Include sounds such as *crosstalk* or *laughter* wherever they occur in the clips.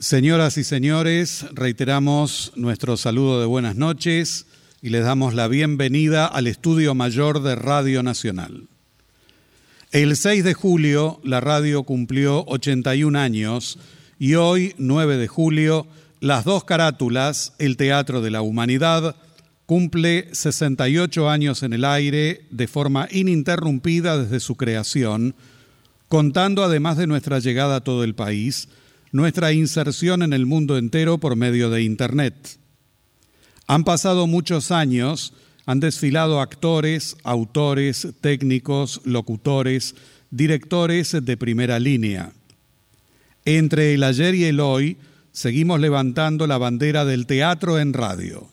Señoras y señores, reiteramos nuestro saludo de buenas noches y les damos la bienvenida al Estudio Mayor de Radio Nacional. El 6 de julio la radio cumplió 81 años y hoy, 9 de julio, las dos carátulas, el Teatro de la Humanidad, cumple 68 años en el aire de forma ininterrumpida desde su creación, contando además de nuestra llegada a todo el país, nuestra inserción en el mundo entero por medio de Internet. Han pasado muchos años, han desfilado actores, autores, técnicos, locutores, directores de primera línea. Entre el ayer y el hoy, seguimos levantando la bandera del teatro en radio.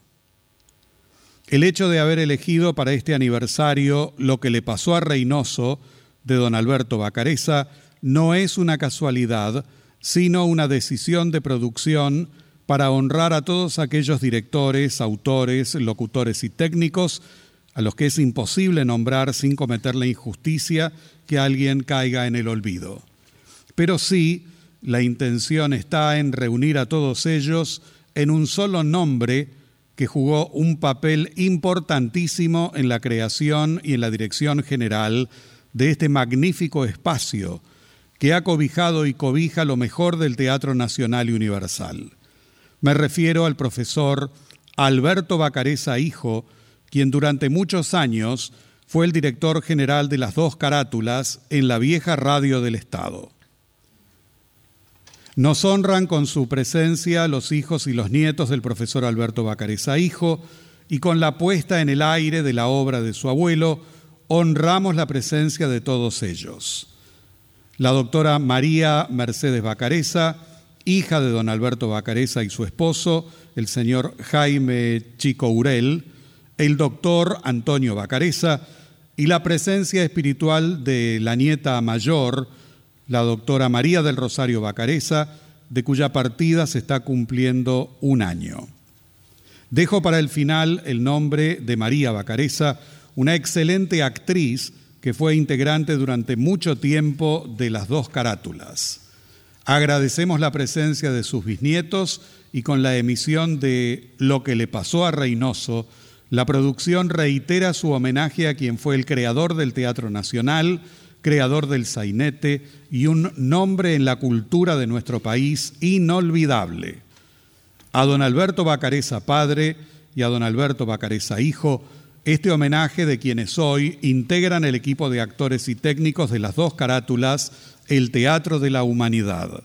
El hecho de haber elegido para este aniversario lo que le pasó a Reynoso de don Alberto Bacareza no es una casualidad, sino una decisión de producción para honrar a todos aquellos directores, autores, locutores y técnicos a los que es imposible nombrar sin cometer la injusticia que alguien caiga en el olvido. Pero sí, la intención está en reunir a todos ellos en un solo nombre que jugó un papel importantísimo en la creación y en la dirección general de este magnífico espacio que ha cobijado y cobija lo mejor del Teatro Nacional y Universal. Me refiero al profesor Alberto Bacareza Hijo, quien durante muchos años fue el director general de las dos carátulas en la vieja radio del Estado. Nos honran con su presencia los hijos y los nietos del profesor Alberto Bacareza Hijo y con la puesta en el aire de la obra de su abuelo, honramos la presencia de todos ellos la doctora María Mercedes Bacareza, hija de don Alberto Bacareza y su esposo, el señor Jaime Chico Urel, el doctor Antonio Bacareza y la presencia espiritual de la nieta mayor, la doctora María del Rosario Bacareza, de cuya partida se está cumpliendo un año. Dejo para el final el nombre de María Bacareza, una excelente actriz que fue integrante durante mucho tiempo de las dos carátulas. Agradecemos la presencia de sus bisnietos y con la emisión de Lo que le pasó a Reynoso, la producción reitera su homenaje a quien fue el creador del Teatro Nacional, creador del sainete y un nombre en la cultura de nuestro país inolvidable. A don Alberto Bacareza padre y a don Alberto Bacareza hijo, este homenaje de quienes hoy integran el equipo de actores y técnicos de las dos carátulas El Teatro de la Humanidad.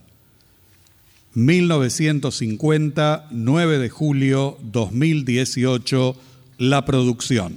1950, 9 de julio 2018, la producción.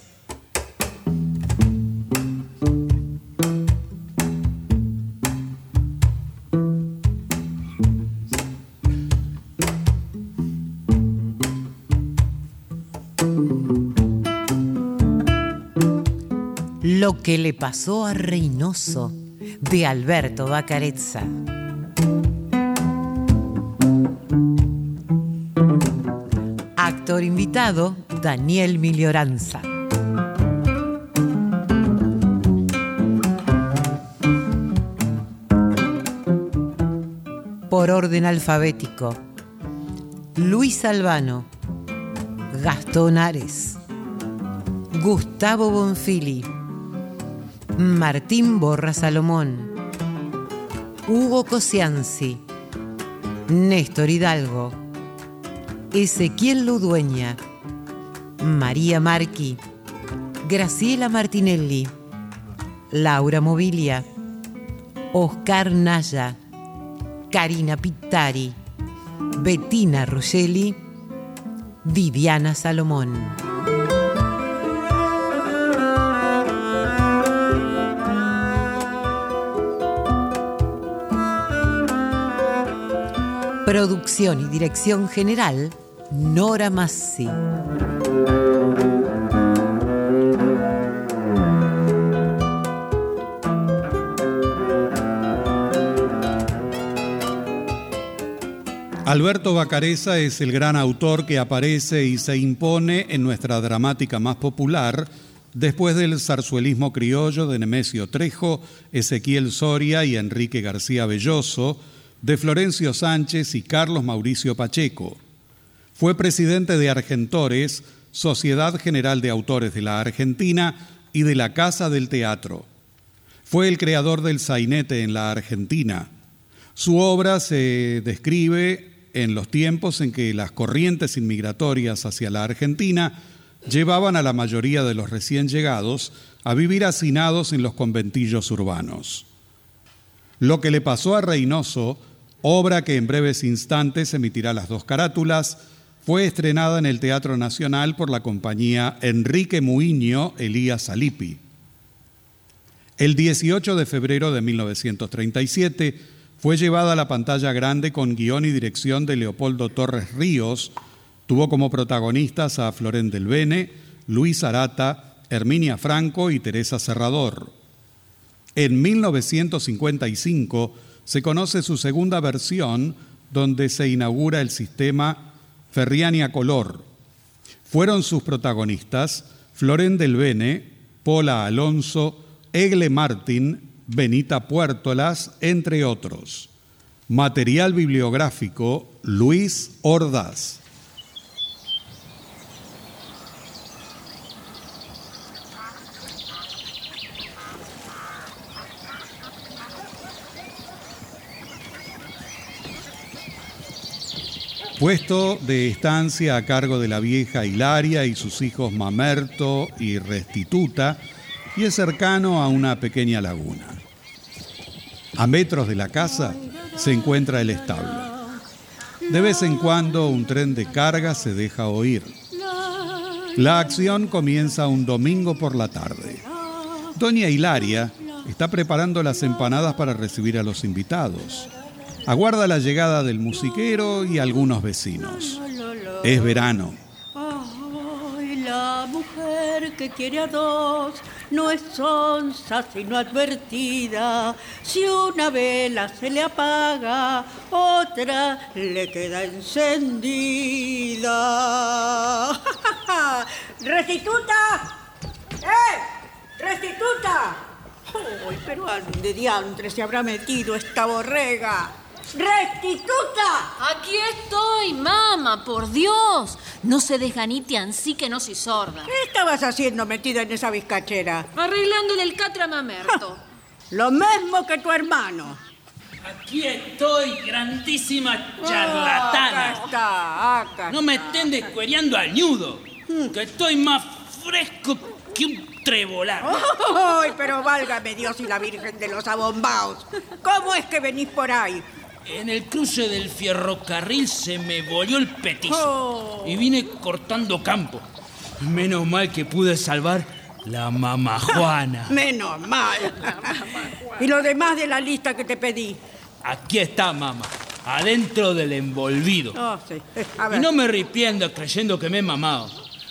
Que le pasó a Reynoso de Alberto Bacarezza. Actor invitado, Daniel Milioranza. Por orden alfabético, Luis Albano, Gastón Ares, Gustavo Bonfili, Martín Borra Salomón, Hugo Cosianzi, Néstor Hidalgo, Ezequiel Ludueña, María Marqui, Graciela Martinelli, Laura Mobilia, Oscar Naya, Karina Pittari, Bettina Ruggelli, Viviana Salomón. Producción y dirección general, Nora Massi. Alberto Bacareza es el gran autor que aparece y se impone en nuestra dramática más popular después del zarzuelismo criollo de Nemesio Trejo, Ezequiel Soria y Enrique García Belloso, de Florencio Sánchez y Carlos Mauricio Pacheco. Fue presidente de Argentores, Sociedad General de Autores de la Argentina y de la Casa del Teatro. Fue el creador del sainete en la Argentina. Su obra se describe en los tiempos en que las corrientes inmigratorias hacia la Argentina llevaban a la mayoría de los recién llegados a vivir hacinados en los conventillos urbanos. Lo que le pasó a Reynoso, obra que en breves instantes emitirá las dos carátulas, fue estrenada en el Teatro Nacional por la compañía Enrique Muiño Elías Alipi. El 18 de febrero de 1937, fue llevada a la pantalla grande con guion y dirección de Leopoldo Torres Ríos. Tuvo como protagonistas a Florén del Bene, Luis Arata, Herminia Franco y Teresa Serrador. En 1955 se conoce su segunda versión, donde se inaugura el sistema Ferriania Color. Fueron sus protagonistas Florén del Bene, Pola Alonso, Egle Martín, Benita Puertolas, entre otros. Material bibliográfico Luis Ordaz. Puesto de estancia a cargo de la vieja Hilaria y sus hijos Mamerto y Restituta, y es cercano a una pequeña laguna. A metros de la casa se encuentra el establo. De vez en cuando un tren de carga se deja oír. La acción comienza un domingo por la tarde. Doña Hilaria está preparando las empanadas para recibir a los invitados. Aguarda la llegada del musiquero y algunos vecinos. Es verano. la mujer que quiere a dos no es sonsa sino advertida. Si una vela se le apaga, otra le queda encendida. *laughs* ¡Restituta! ¡Eh! ¡Restituta! ¡Uy, pero de diantre se habrá metido esta borrega! ¡Restituta! Aquí estoy, mamá, por Dios. No se desganite así que no soy sorda. ¿Qué estabas haciendo metida en esa bizcachera? Arreglándole el catra mamerto. Lo mismo que tu hermano. Aquí estoy, grandísima Acá charlatana. está, acá No me está. estén descuereando al ñudo, que estoy más fresco que un trebolar. ¡Ay, pero válgame Dios y la Virgen de los Abombaos! ¿Cómo es que venís por ahí? En el cruce del ferrocarril se me volvió el petizo Oh. y vine cortando campo. Menos mal que pude salvar la mamá Juana. *laughs* Menos mal. ¿Y lo demás de la lista que te pedí? Aquí está, mamá, adentro del envolvido. Oh, sí. A Y ver. no me ripiendo creyendo que me he mamado.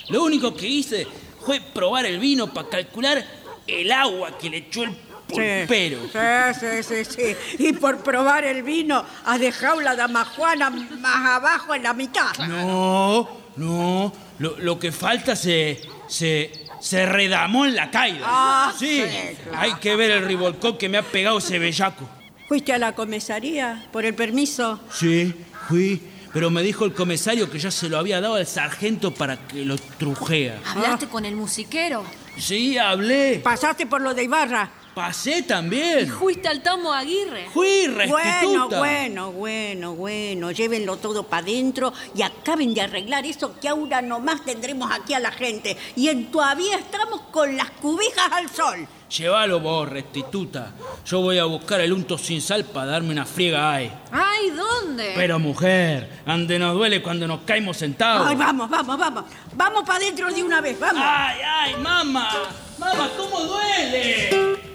Lo único que hice fue probar el vino para calcular el agua que le echó el pulpero. Sí, sí, sí, sí. Y por probar el vino, has dejado la dama Juana más abajo en la mitad. No, no. Lo, lo que falta se, se, se redamó en la caída. Ah, sí. sí, claro. Hay que ver el rivolcón que me ha pegado ese bellaco. ¿Fuiste a la comisaría por el permiso? Sí, fui. Pero me dijo el comisario que ya se lo había dado al sargento para que lo trujea. ¿Hablaste con el musiquero? Sí, hablé. ¿Pasaste por lo de Ibarra? Pasé también. ¿Fuiste al Tomo Aguirre? Fui Bueno, restituta. bueno, bueno, bueno. Llévenlo todo para adentro y acaben de arreglar eso que ahora nomás tendremos aquí a la gente. Y en todavía estamos con las cubijas al sol. Llévalo vos, restituta. Yo voy a buscar el unto sin sal para darme una friega ahí. Ay, ¿dónde? Pero mujer, ande nos duele cuando nos caemos sentados. Ay, vamos, vamos, vamos. Vamos para adentro de una vez, vamos. ay, ay, mamá. Mamá, ¿cómo duele?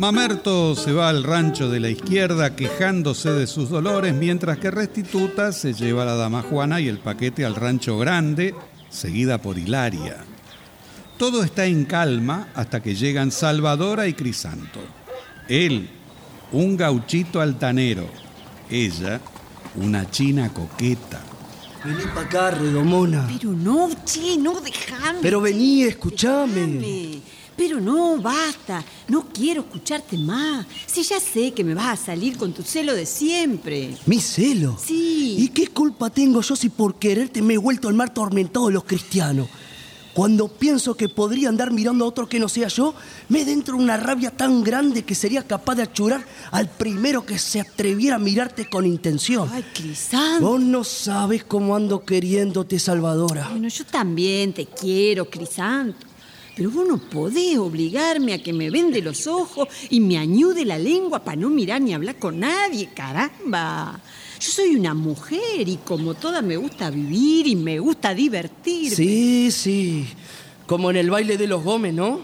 Mamerto se va al rancho de la izquierda quejándose de sus dolores, mientras que Restituta se lleva a la dama Juana y el paquete al rancho grande, seguida por Hilaria. Todo está en calma hasta que llegan Salvadora y Crisanto. Él, un gauchito altanero. Ella, una china coqueta. Vení para acá, redomona. Pero no, che, no, déjame. Pero vení, escuchame. Déjame. Pero no, basta. No quiero escucharte más. Si ya sé que me vas a salir con tu celo de siempre. ¿Mi celo? Sí. ¿Y qué culpa tengo yo si por quererte me he vuelto al mar tormentado de los cristianos? Cuando pienso que podría andar mirando a otro que no sea yo, me dentro una rabia tan grande que sería capaz de achurar al primero que se atreviera a mirarte con intención. Ay, Crisanto. Vos no sabes cómo ando queriéndote, Salvadora. Bueno, yo también te quiero, Crisanto. Pero vos no podés obligarme a que me vende los ojos y me añude la lengua para no mirar ni hablar con nadie, caramba. Yo soy una mujer y como toda me gusta vivir y me gusta divertirme. Sí, sí. Como en el baile de los Gómez, ¿no?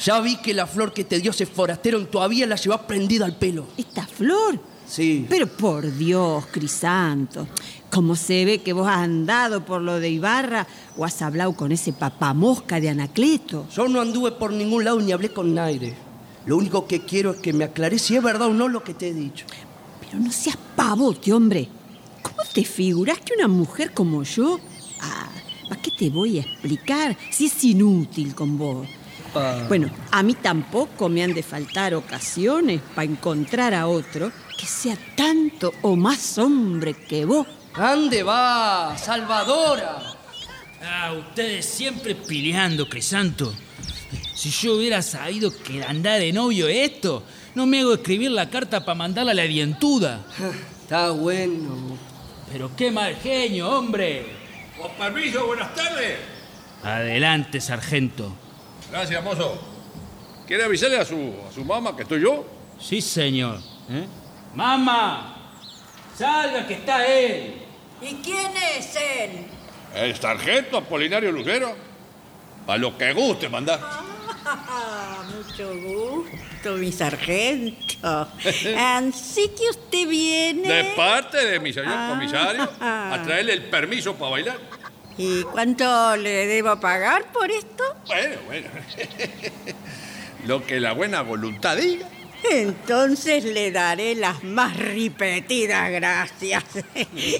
Ya vi que la flor que te dio ese forastero todavía la llevas prendida al pelo. ¿Esta flor? Sí. Pero por Dios, Crisanto, ¿cómo se ve que vos has andado por lo de Ibarra o has hablado con ese papamosca de Anacleto? Yo no anduve por ningún lado ni hablé con nadie. Lo único que quiero es que me aclares si es verdad o no lo que te he dicho. Pero no seas pavote, hombre. ¿Cómo te figuras que una mujer como yo... Ah, ¿para qué te voy a explicar si es inútil con vos? Ah. Bueno, a mí tampoco me han de faltar ocasiones para encontrar a otro que sea tanto o más hombre que vos. ¿Dónde va, Salvadora? Ah, ustedes siempre peleando, Crisanto. Si yo hubiera sabido que andar de novio es esto, no me hago escribir la carta para mandarla a la dientuda. Está bueno. Pero qué mal genio, hombre. Con permiso, buenas tardes. Adelante, sargento. Gracias, mozo. ¿Quiere avisarle a su, a su mamá que estoy yo? Sí, señor. ¿Eh? ¡Mamá! ¡Salga que está él! ¿Y quién es él? El sargento Apolinario Lucero. A lo que guste mandar. Ah, *laughs* mucho gusto, mi sargento. *laughs* Así que usted viene. De parte de mi señor Ah. comisario, a traerle el permiso para bailar. ¿Y cuánto le debo pagar por esto? Bueno, bueno. *laughs* Lo que la buena voluntad diga. Entonces le daré las más repetidas gracias. *laughs*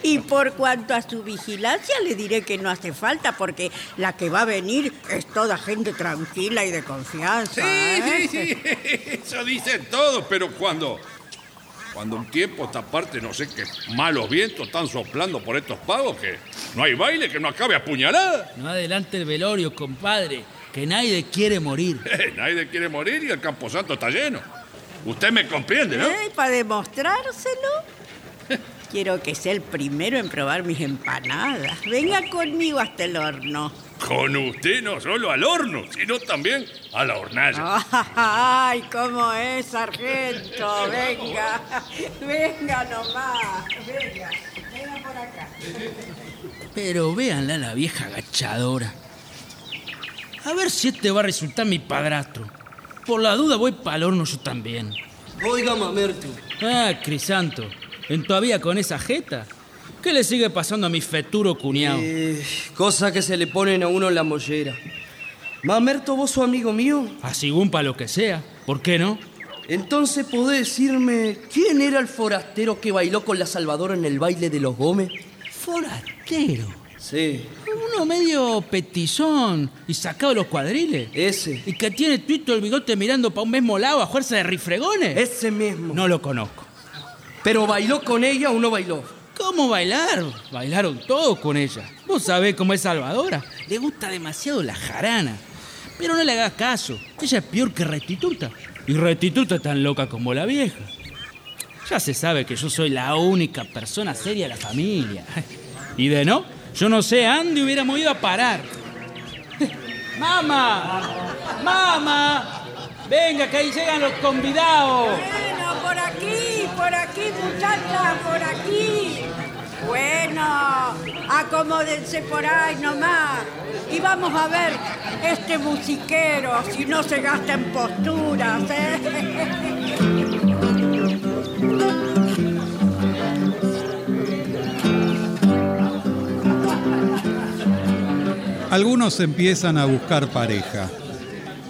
Y por cuanto a su vigilancia, le diré que no hace falta porque la que va a venir es toda gente tranquila y de confianza. Sí, ¿eh? sí, sí. *laughs* Eso dicen todos, pero cuando. Cuando un tiempo esta parte, no sé qué malos vientos están soplando por estos pagos, que no hay baile que no acabe a puñalada. No adelante el velorio, compadre, que nadie quiere morir. *laughs* Nadie quiere morir y el Camposanto está lleno. Usted me comprende, ¿no? ¿Eh? Para demostrárselo, quiero que sea el primero en probar mis empanadas. Venga conmigo hasta el horno. Con usted no solo al horno, sino también a la hornalla. ¡Ay, cómo es, sargento! Venga, venga nomás. Venga, venga por acá. Pero véanla la vieja agachadora. A ver si este va a resultar mi padrastro. Por la duda voy para el horno yo también. Oiga, mamerto. Ah, Crisanto, ¿en todavía con esa jeta? ¿Qué le sigue pasando a mi feturo cuñado? Eh, cosa que se le ponen a uno en la mollera. Mamerto, vos sos amigo mío. Así un pa' lo que sea. ¿Por qué no? Entonces, ¿podés decirme quién era el forastero que bailó con la Salvadora en el baile de los Gómez? Forastero. Sí, Uno medio petizón y sacado los cuadriles. ese. Y que tiene tuito el bigote mirando para un mismo lado a fuerza de rifregones. Ese mismo. No lo conozco. ¿Pero bailó con ella o no bailó? ¿Cómo bailar? Bailaron todos con ella. Vos sabés cómo es Salvadora. Le gusta demasiado la jarana. Pero no le hagas caso. Ella es peor que Restituta. Y Restituta es tan loca como la vieja. Ya se sabe que yo soy la única persona seria de la familia. Y de no, yo no sé a dónde hubiéramos ido a parar. *laughs* ¡Mamá! ¡Mamá! Venga, que ahí llegan los convidados. Bueno, por aquí, por aquí, muchachas, por aquí. Bueno, acomódense por ahí nomás. Y vamos a ver este musiquero, si no se gasta en posturas, ¿eh? *laughs* Algunos empiezan a buscar pareja.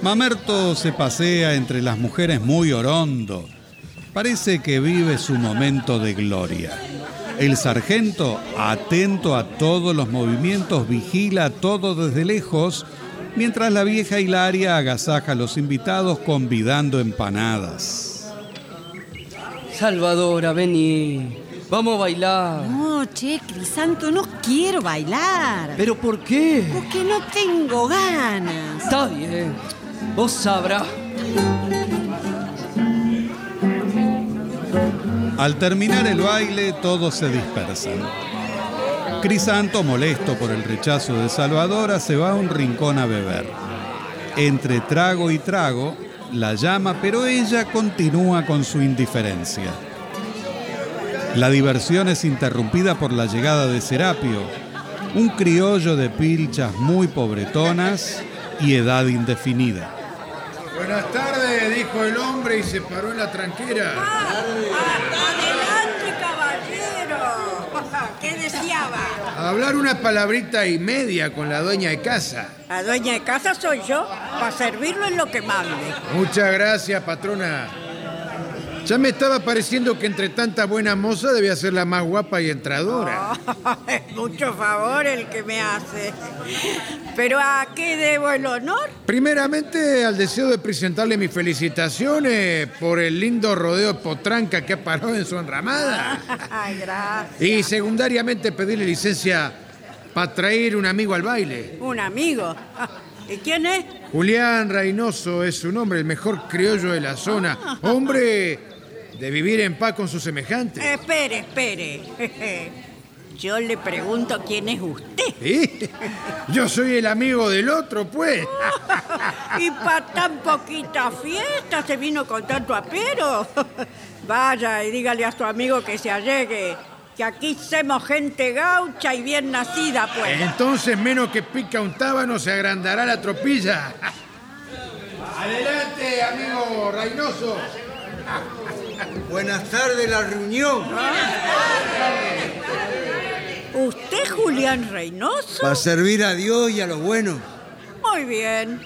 Mamerto se pasea entre las mujeres muy orondo. Parece que vive su momento de gloria. El sargento, atento a todos los movimientos, vigila todo desde lejos, mientras la vieja Hilaria agasaja a los invitados convidando empanadas. Salvadora, vení. Vamos a bailar. No, che, Crisanto, no quiero bailar. ¿Pero por qué? Porque no tengo ganas. Está bien. Vos sabrás. Al terminar el baile, todos se dispersan. Crisanto, molesto por el rechazo de Salvadora, se va a un rincón a beber. Entre trago y trago, la llama, pero ella continúa con su indiferencia. La diversión es interrumpida por la llegada de Serapio, un criollo de pilchas muy pobretonas y edad indefinida. Buenas tardes, dijo el hombre y se paró en la tranquera. Adelante, caballero. *laughs* ¿Qué deseaba? Hablar una palabrita y media con la dueña de casa. La dueña de casa soy yo, para servirlo en lo que mande. Muchas gracias, patrona. Ya me estaba pareciendo que entre tanta buena moza debía ser la más guapa y entradora. *laughs* Es mucho favor el que me hace. Pero ¿a qué debo el honor? Primeramente, al deseo de presentarle mis felicitaciones por el lindo rodeo de potranca que ha parado en su enramada. *laughs* Ay, gracias. Y secundariamente, pedirle licencia para traer un amigo al baile. Un amigo. ¿Y quién es? Julián Reynoso es su nombre, el mejor criollo de la zona. *laughs* Hombre de vivir en paz con sus semejantes. Espere, espere. *laughs* Yo le pregunto quién es usted. ¿Sí? Yo soy el amigo del otro, pues. *laughs* Y para tan poquita fiesta se vino con tanto apero. *laughs* Vaya y dígale a su amigo que se allegue, que aquí somos gente gaucha y bien nacida, pues. Entonces, menos que pica un tábano, se agrandará la tropilla. Adelante, amigo Reynoso. Buenas tardes, la reunión. ¿Usted, Julián Reynoso? Para servir a Dios y a los buenos. Muy bien.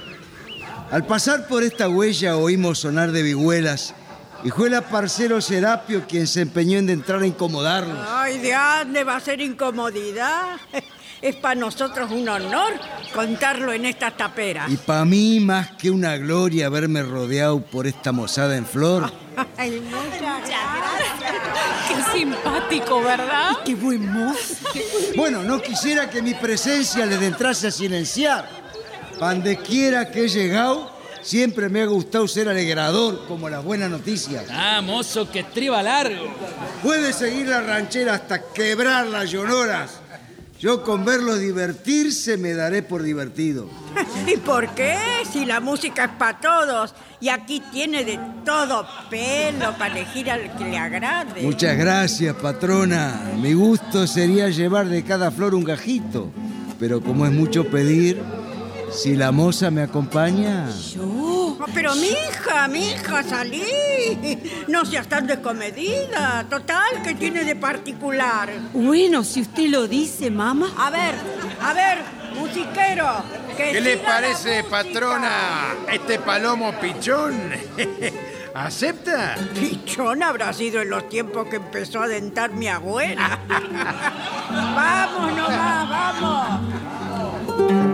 Al pasar por esta huella oímos sonar de vihuelas y fue el parcero Serapio quien se empeñó en entrar a incomodarnos. Ay, ¿de dónde va a ser incomodidad? Es para nosotros un honor contarlo en esta tapera. Y para mí más que una gloria haberme rodeado por esta mozada en flor. *laughs* Ay, muchas gracias. Qué simpático, ¿verdad? Qué buen mozo. Bueno, no quisiera que mi presencia les entrase a silenciar. Pande quiera que he llegado, siempre me ha gustado ser alegrador, como las buenas noticias. Ah, mozo, que triba largo. Puede seguir la ranchera hasta quebrar las llonoras. Yo con verlos divertirse me daré por divertido. *laughs* ¿Y por qué? Si la música es para todos. Y aquí tiene de todo pelo para elegir al que le agrade. Muchas gracias, patrona. Mi gusto sería llevar de cada flor un gajito. Pero como es mucho pedir, si la moza me acompaña... Oh, pero mi hija, mi hija, salí. No seas tan descomedida. Total, ¿qué tiene de particular? Bueno, si usted lo dice, mamá. A ver, a ver, musiquero. que ¿Qué le parece, patrona, este palomo pichón? *laughs* ¿Acepta? Pichón habrá sido en los tiempos que empezó a dentar mi abuela. *laughs* vamos nomás, vamos.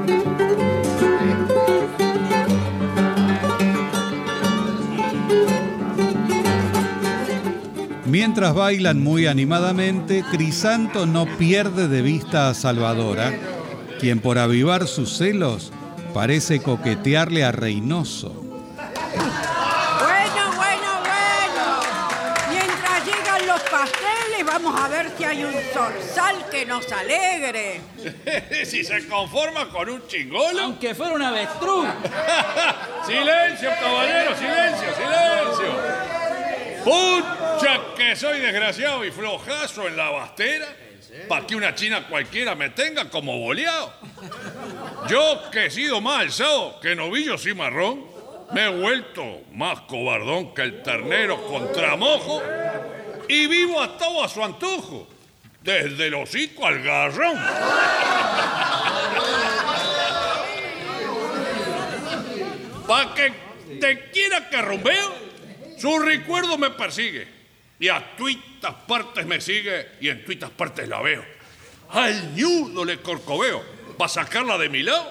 Mientras bailan muy animadamente, Crisanto no pierde de vista a Salvadora, quien por avivar sus celos parece coquetearle a Reynoso. Vamos a ver si hay un zorzal que nos alegre. *laughs* si se conforma con un chingolo. Aunque fuera un avestruz. *laughs* silencio, caballero, silencio, silencio. Pucha que soy desgraciado y flojazo en la bastera. para que una china cualquiera me tenga como boleado. Yo que he sido más alzado que novillo cimarrón, me he vuelto más cobardón que el ternero contra mojo y vivo atado a su antojo, desde el hocico al garrón. Pa' que te quiera que rumbeo, su recuerdo me persigue. Y a tuitas partes me sigue y en tuitas partes la veo. Al ñudo le corcoveo para sacarla de mi lado,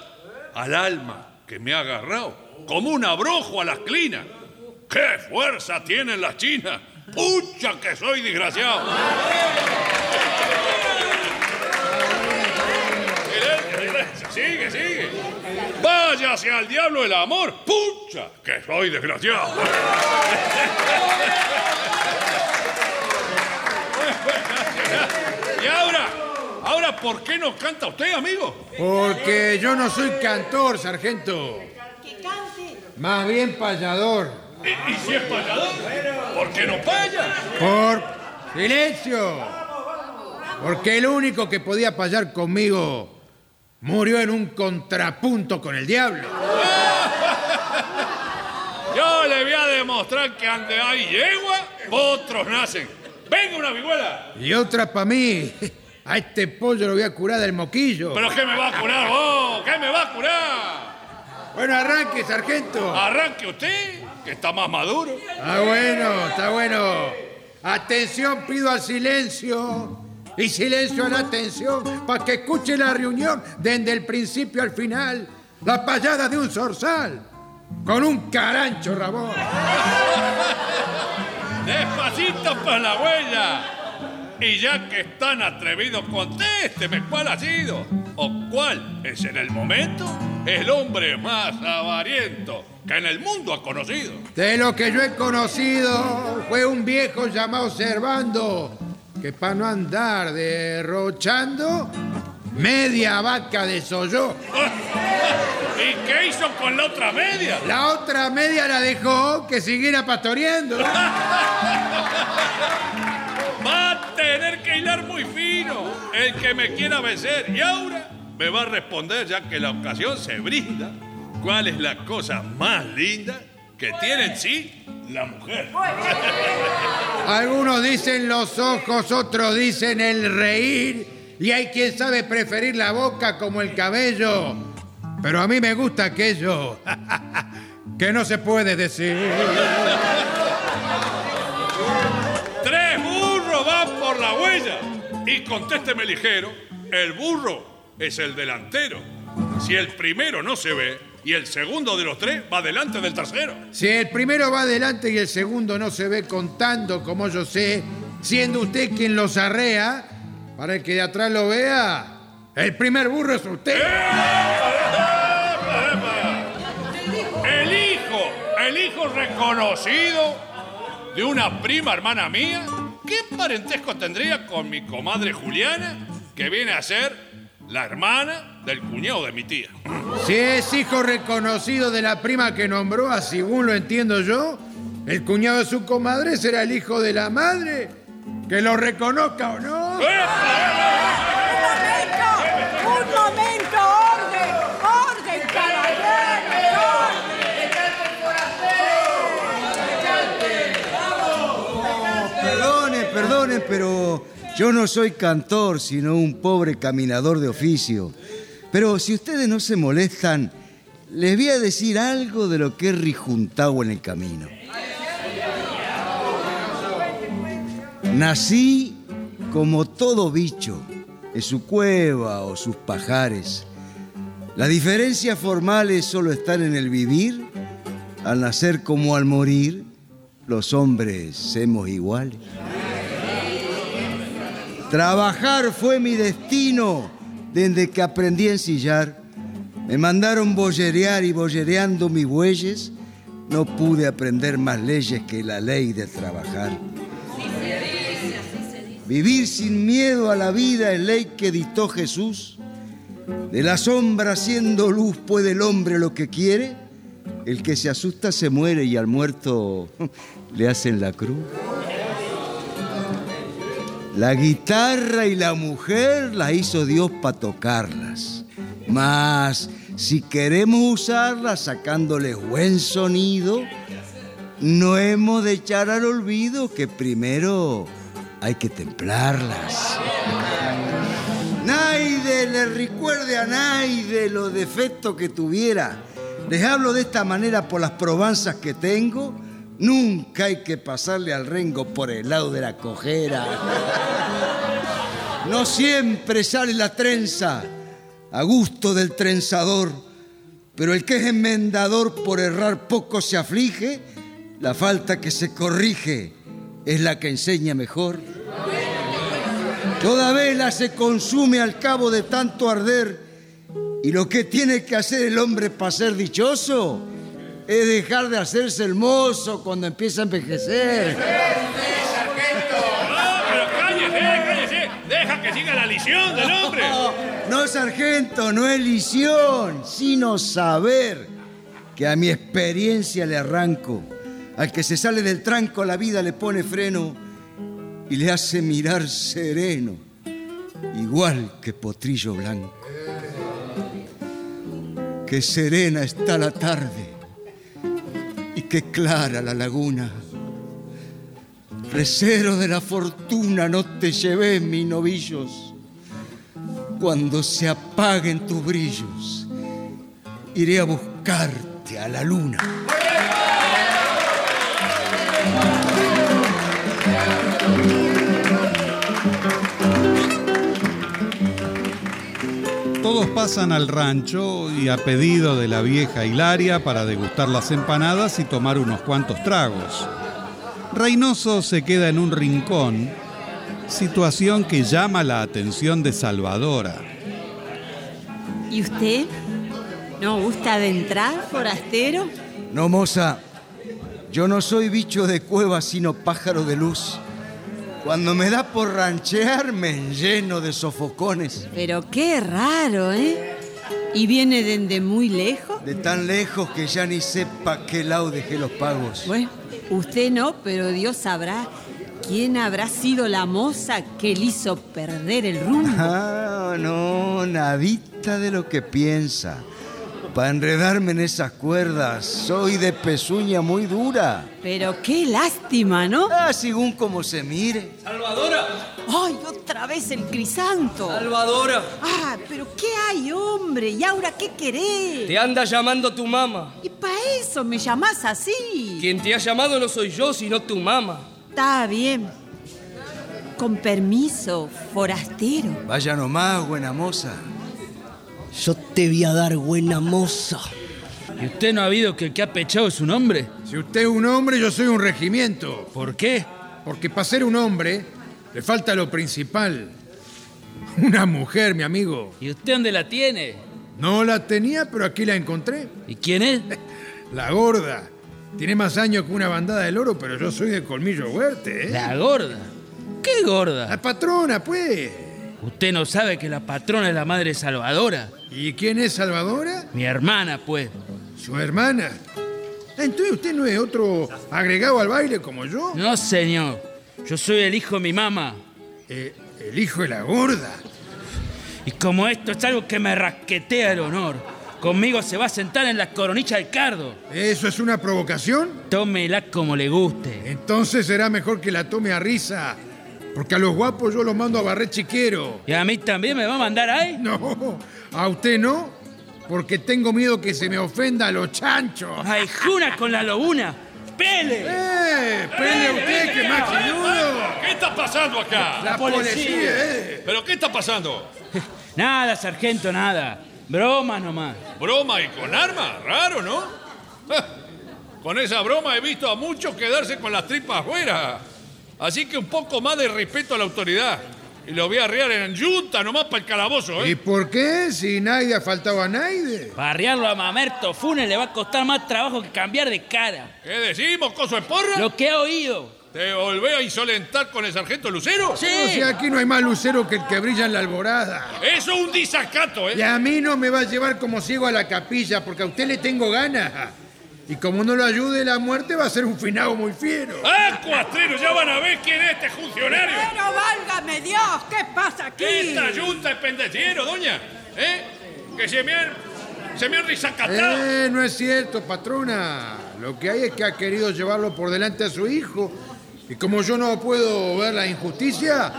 al alma que me ha agarrado, como un abrojo a las clinas. ¡Qué fuerza tienen las chinas! ¡Pucha que soy desgraciado! Sigue, sigue. Váyase al diablo el amor. ¡Pucha que soy desgraciado! Y ahora, ahora, ¿por qué no canta usted, amigo? Porque yo no soy cantor, sargento. Más bien payador. ¿Y, y si es payador? ¿Por qué no paya? Por silencio. Porque el único que podía payar conmigo murió en un contrapunto con el diablo. *laughs* Yo le voy a demostrar que ande hay yegua, otros nacen. ¡Venga una vihuela! Y otra para mí. *laughs* A este pollo lo voy a curar del moquillo. ¿Pero qué me va a curar vos? ¿Qué me va a curar? Bueno, arranque, sargento. Arranque usted, que está más maduro. Ah, bueno, está bueno. Atención, pido al silencio. Y silencio a la atención para que escuche la reunión desde el principio al final. La payada de un zorzal con un carancho rabón. Despacito por la huella. Y ya que están atrevidos, contésteme cuál ha sido o cuál es en el momento el hombre más avariento que en el mundo ha conocido. De lo que yo he conocido fue un viejo llamado Servando que para no andar derrochando media vaca desolló. *laughs* ¿Y qué hizo con la otra media? La otra media la dejó que siguiera pastoreando. *laughs* Va a tener que hilar muy fino el que me quiera vencer. Y ahora me va a responder, ya que la ocasión se brinda, cuál es la cosa más linda que tiene en sí la mujer. Algunos dicen los ojos, otros dicen el reír, y hay quien sabe preferir la boca como el cabello. Pero a mí me gusta aquello *laughs* que no se puede decir. Tres burros van por la huella. Y contésteme ligero, el burro es el delantero. Si el primero no se ve y el segundo de los tres va delante del tercero. Si el primero va adelante y el segundo no se ve contando como yo sé, siendo usted quien los arrea, para el que de atrás lo vea, el primer burro es usted. ¡Epa, epa! el hijo reconocido de una prima hermana mía. ¿Qué parentesco tendría con mi comadre Juliana, que viene a ser la hermana del cuñado de mi tía? Si es hijo reconocido de la prima que nombró, a según lo entiendo yo, el cuñado de su comadre será el hijo de la madre. Que lo reconozca o no. ¡Un momento! ¡Orden! ¡Orden, caballeros! Perdone, perdone, pero yo no soy cantor, sino un pobre caminador de oficio. Pero si ustedes no se molestan, les voy a decir algo de lo que he rijuntado en el camino. Nací como todo bicho, en su cueva o sus pajares. Las diferencias formales solo están en el vivir. Al nacer como al morir, los hombres somos iguales. Trabajar fue mi destino desde que aprendí a ensillar. Me mandaron bollerear y bollereando mis bueyes, no pude aprender más leyes que la ley de trabajar. Vivir sin miedo a la vida es ley que dictó Jesús. De la sombra siendo luz puede el hombre lo que quiere. El que se asusta se muere y al muerto *laughs* le hacen la cruz. La guitarra y la mujer la hizo Dios para tocarlas. Mas si queremos usarlas sacándoles buen sonido, no hemos de echar al olvido que primero hay que templarlas. Naide le recuerde a Naide los defectos que tuviera. Les hablo de esta manera por las probanzas que tengo. Nunca hay que pasarle al rengo por el lado de la cojera. No siempre sale la trenza a gusto del trenzador, pero el que es enmendador por errar poco se aflige, la falta que se corrige es la que enseña mejor. Toda vela se consume al cabo de tanto arder y lo que tiene que hacer el hombre para ser dichoso es dejar de hacerse el mozo cuando empieza a envejecer. No, pero cállese, cállese. Deja que siga la lisión del hombre. *laughs* No, sargento, no es lisión, sino saber que a mi experiencia le arranco. Al que se sale del tranco la vida le pone freno y le hace mirar sereno, igual que potrillo blanco. Que serena está la tarde y qué clara la laguna. Recero de la fortuna, no te lleves mis novillos. Cuando se apaguen tus brillos, iré a buscarte a la luna. Todos pasan al rancho y a pedido de la vieja Hilaria para degustar las empanadas y tomar unos cuantos tragos. Reynoso se queda en un rincón, situación que llama la atención de Salvadora. ¿Y usted? ¿No gusta de entrar, forastero? No, moza, yo no soy bicho de cueva, sino pájaro de luz. Cuando me da por ranchear, me lleno de sofocones. Pero qué raro, ¿eh? ¿Y viene desde muy lejos? De tan lejos que ya ni sepa qué lado dejé los pagos. Bueno, usted no, pero Dios sabrá quién habrá sido la moza que le hizo perder el rumbo. Ah, no, nadita de lo que piensa. Para enredarme en esas cuerdas, soy de pezuña muy dura. Pero qué lástima, ¿no? Ah, según como se mire. ¡Salvadora! ¡Ay, otra vez el crisanto! ¡Salvadora! Ah, pero ¿qué hay, hombre? ¿Y ahora qué querés? Te anda llamando tu mamá. Y para eso me llamás así. Quien te ha llamado no soy yo, sino tu mamá. Está bien. Con permiso, forastero. Vaya nomás, buena moza. Yo te voy a dar buena moza. ¿Y usted no ha habido que el que ha pechado es un hombre? Si usted es un hombre, yo soy un regimiento. ¿Por qué? Porque para ser un hombre le falta lo principal. Una mujer, mi amigo. ¿Y usted dónde la tiene? No la tenía, pero aquí la encontré. ¿Y quién es? *laughs* La gorda. Tiene más años que una bandada de loro, pero yo soy de colmillo fuerte, ¿eh? La gorda. ¿Qué gorda? La patrona, pues. Usted no sabe que la patrona es la madre Salvadora. ¿Y quién es Salvadora? Mi hermana, pues. Su hermana. Entonces usted no es otro agregado al baile como yo. No, señor. Yo soy el hijo de mi mamá. Eh, el hijo de la gorda. Y como esto es algo que me rasquetea el honor, conmigo se va a sentar en la coronilla del cardo. ¿Eso es una provocación? Tómela como le guste. Entonces será mejor que la tome a risa. Porque a los guapos yo los mando a barrer chiquero. ¿Y a mí también me va a mandar ahí? *laughs* No, a usted no. Porque tengo miedo que se me ofenda a los chanchos. ¡Ay, juna con la lobuna! ¡Pele! ¡Eh! ¡Pele usted, que más chinudo! ¿Qué está pasando acá? La policía, ¿eh? ¿Pero qué está pasando? *laughs* Nada, sargento, nada. Broma nomás. ¿Broma y con armas? Raro, ¿no? *laughs* Con esa broma he visto a muchos quedarse con las tripas afuera. Así que un poco más de respeto a la autoridad. Y lo voy a arriar en yunta nomás para el calabozo, ¿Y ¿eh? por qué? Si nadie ha faltado a nadie. Barriarlo a Mamerto Funes le va a costar más trabajo que cambiar de cara. ¿Qué decimos, coso de porra? Lo que he oído. ¿Te volvé a insolentar con el sargento Lucero? Sí. O sea, aquí no hay más lucero que el que brilla en la alborada. Eso es un disacato, Y ¿eh? a mí no me va a llevar como ciego a la capilla, porque a usted le tengo ganas. Y como no lo ayude la muerte, va a ser un finado muy fiero. ¡Ah, cuatrero! Ya van a ver quién es este funcionario. Pero válgame Dios, ¿qué pasa aquí? Esta yunta es pendeciero, doña. ¿Eh? Que se me han... Se me han risacatado. Eh, no es cierto, patrona. Lo que hay es que ha querido llevarlo por delante a su hijo. Y como yo no puedo ver la injusticia,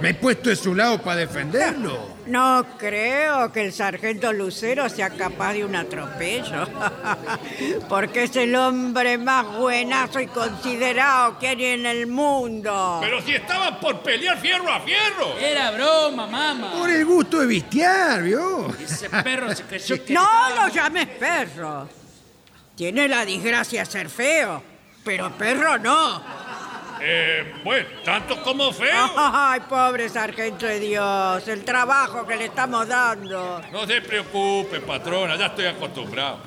me he puesto de su lado para defenderlo. No creo que el sargento Lucero sea capaz de un atropello. *laughs* Porque es el hombre más buenazo y considerado que hay en el mundo. Pero si estaban por pelear fierro a fierro. Era broma, mamá. Por el gusto de vistiar, ¿vio? Ese perro se creyó que... No lo llames perro. Tiene la desgracia de ser feo, pero perro no. Eh, bueno, tanto como feo. *laughs* Ay, pobre sargento de Dios, el trabajo que le estamos dando. No se preocupe, patrona, ya estoy acostumbrado.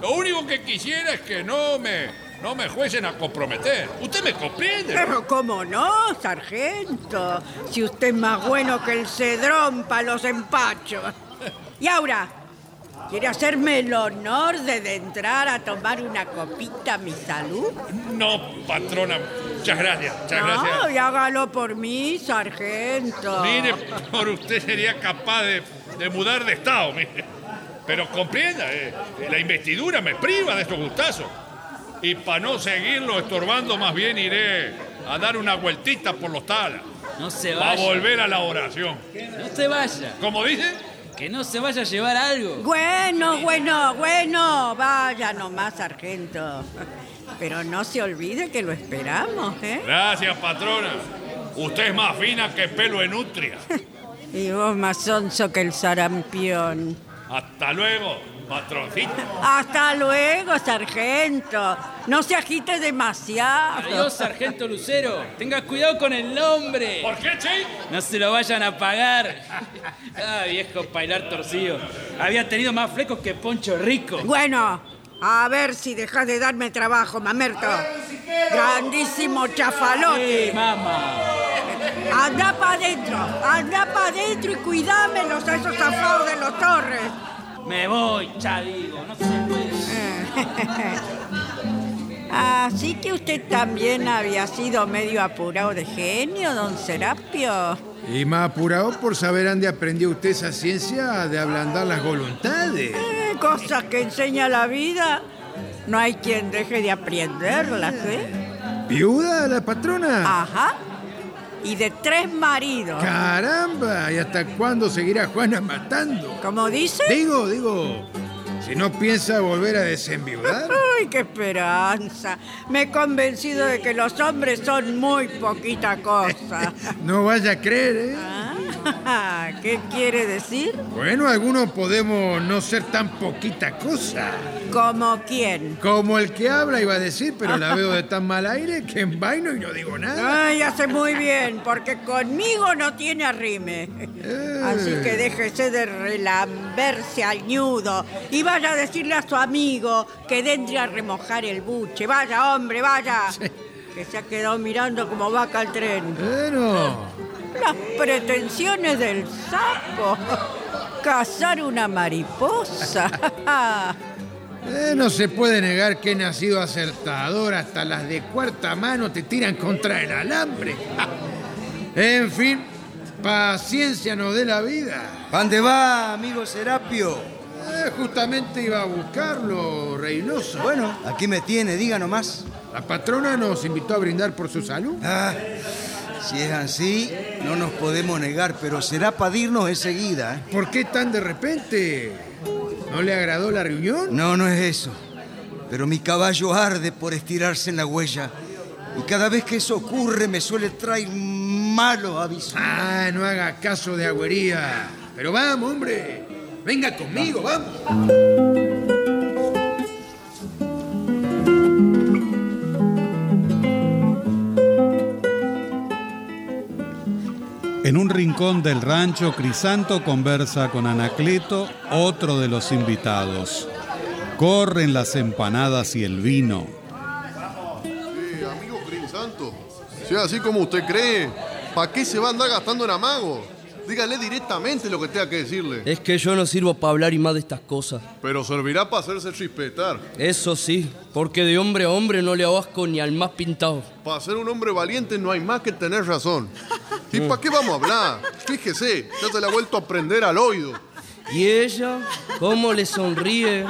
Lo único que quisiera es que no me, no me fuesen a comprometer. Usted me comprende. Pero cómo no, sargento, si usted es más bueno que el cedrón para los empachos. Y ahora, ¿quiere hacerme el honor de, de entrar a tomar una copita a mi salud? No, patrona, muchas gracias, muchas No, gracias. y hágalo por mí, sargento. Mire, por usted sería capaz de, de mudar de estado, mire. Pero comprenda, eh, la investidura me priva de estos gustazos. Y para no seguirlo estorbando, más bien iré a dar una vueltita por los talas. No se Para vaya. volver a la oración. No se vaya. ¿Cómo dice? Que no se vaya a llevar algo. Bueno, bueno, bueno, vaya nomás, sargento. Pero no se olvide que lo esperamos, ¿eh? Gracias, patrona. Usted es más fina que pelo en nutria. *laughs* Y vos más sonso que el sarampión. Hasta luego, patroncito. Hasta luego, sargento. No se agite demasiado. Adiós, sargento Lucero. Tenga cuidado con el nombre. ¿Por qué, Che? No se lo vayan a pagar. Ah, viejo bailar torcido. Había tenido más flecos que Poncho Rico. Bueno, a ver si dejas de darme trabajo, mamerto. Grandísimo chafalote. ¡Eh, mamá! Anda para adentro, anda para adentro y cuidámelos a esos zafados de los torres. Me voy, ya digo. No se puede. *laughs* Así que usted también había sido medio apurado de genio, don Serapio. Y más apurado por saber dónde aprendió usted esa ciencia de ablandar las voluntades. Eh, cosas que enseña la vida. No hay quien deje de aprenderlas, ¿eh? ¿Viuda la patrona? Ajá. Y de tres maridos. ¡Caramba! ¿Y hasta cuándo seguirá Juana matando? ¿Cómo dice? Digo, digo, si no piensa volver a desenviudar. ¡Ay, qué esperanza! Me he convencido de que los hombres son muy poquita cosa. *laughs* No vaya a creer, ¿eh? Ah. *laughs* ¿Qué quiere decir? Bueno, algunos podemos no ser tan poquita cosa. ¿Como quién? Como el que habla iba a decir, pero la veo de *laughs* tan mal aire que en vaino y no digo nada. Ay, hace muy bien, porque conmigo no tiene arrime. Así que déjese de relamberse al ñudo y vaya a decirle a su amigo que entre a remojar el buche. Vaya, hombre, vaya. Que se ha quedado mirando como vaca al tren. Bueno, Las pretensiones del sapo. Cazar una mariposa. eh, no se puede negar que he nacido acertador. Hasta las de cuarta mano te tiran contra el alambre. en fin, paciencia nos dé la vida. ¿A ¿Dónde va, amigo Serapio? Eh, justamente iba a buscarlo, Reynoso. Bueno, aquí me tiene, diga nomás. La patrona nos invitó a brindar por su salud. Ah, si es así, no nos podemos negar, pero será para irnos enseguida. ¿eh? ¿Por qué tan de repente? ¿No le agradó la reunión? No, no es eso. Pero mi caballo arde por estirarse en la huella. Y cada vez que eso ocurre me suele traer malos avisos. Ah, no haga caso de agüería. Pero vamos, hombre. Venga conmigo, vamos. Rincón del rancho, Crisanto conversa con Anacleto, otro de los invitados. Corren las empanadas y el vino. Sí, amigo Crisanto. Si es así como usted cree, ¿para qué se va a andar gastando en amago? Dígale directamente lo que tenga que decirle. Es que yo no sirvo para hablar y más de estas cosas. Pero servirá para hacerse respetar. Eso sí, porque de hombre a hombre no le hago asco ni al más pintado. Para ser un hombre valiente no hay más que tener razón. ¿Y para qué vamos a hablar? Fíjese, ya se le ha vuelto a prender al oído. ¿Y ella? ¿Cómo le sonríe?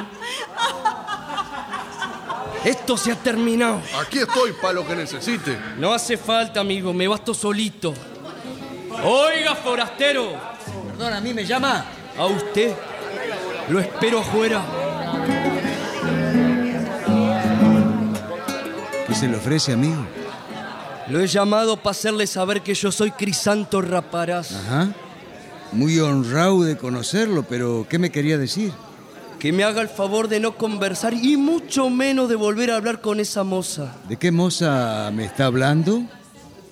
Esto se ha terminado. Aquí estoy para lo que necesite. No hace falta, amigo, me basto solito. Oiga, forastero. Perdón, ¿a mí me llama? A usted. Lo espero afuera. ¿Qué se le ofrece, amigo? Lo he llamado para hacerle saber que yo soy Crisanto Raparaz. Ajá. Muy honrado de conocerlo, pero ¿qué me quería decir? Que me haga el favor de no conversar y mucho menos de volver a hablar con esa moza. ¿De qué moza me está hablando?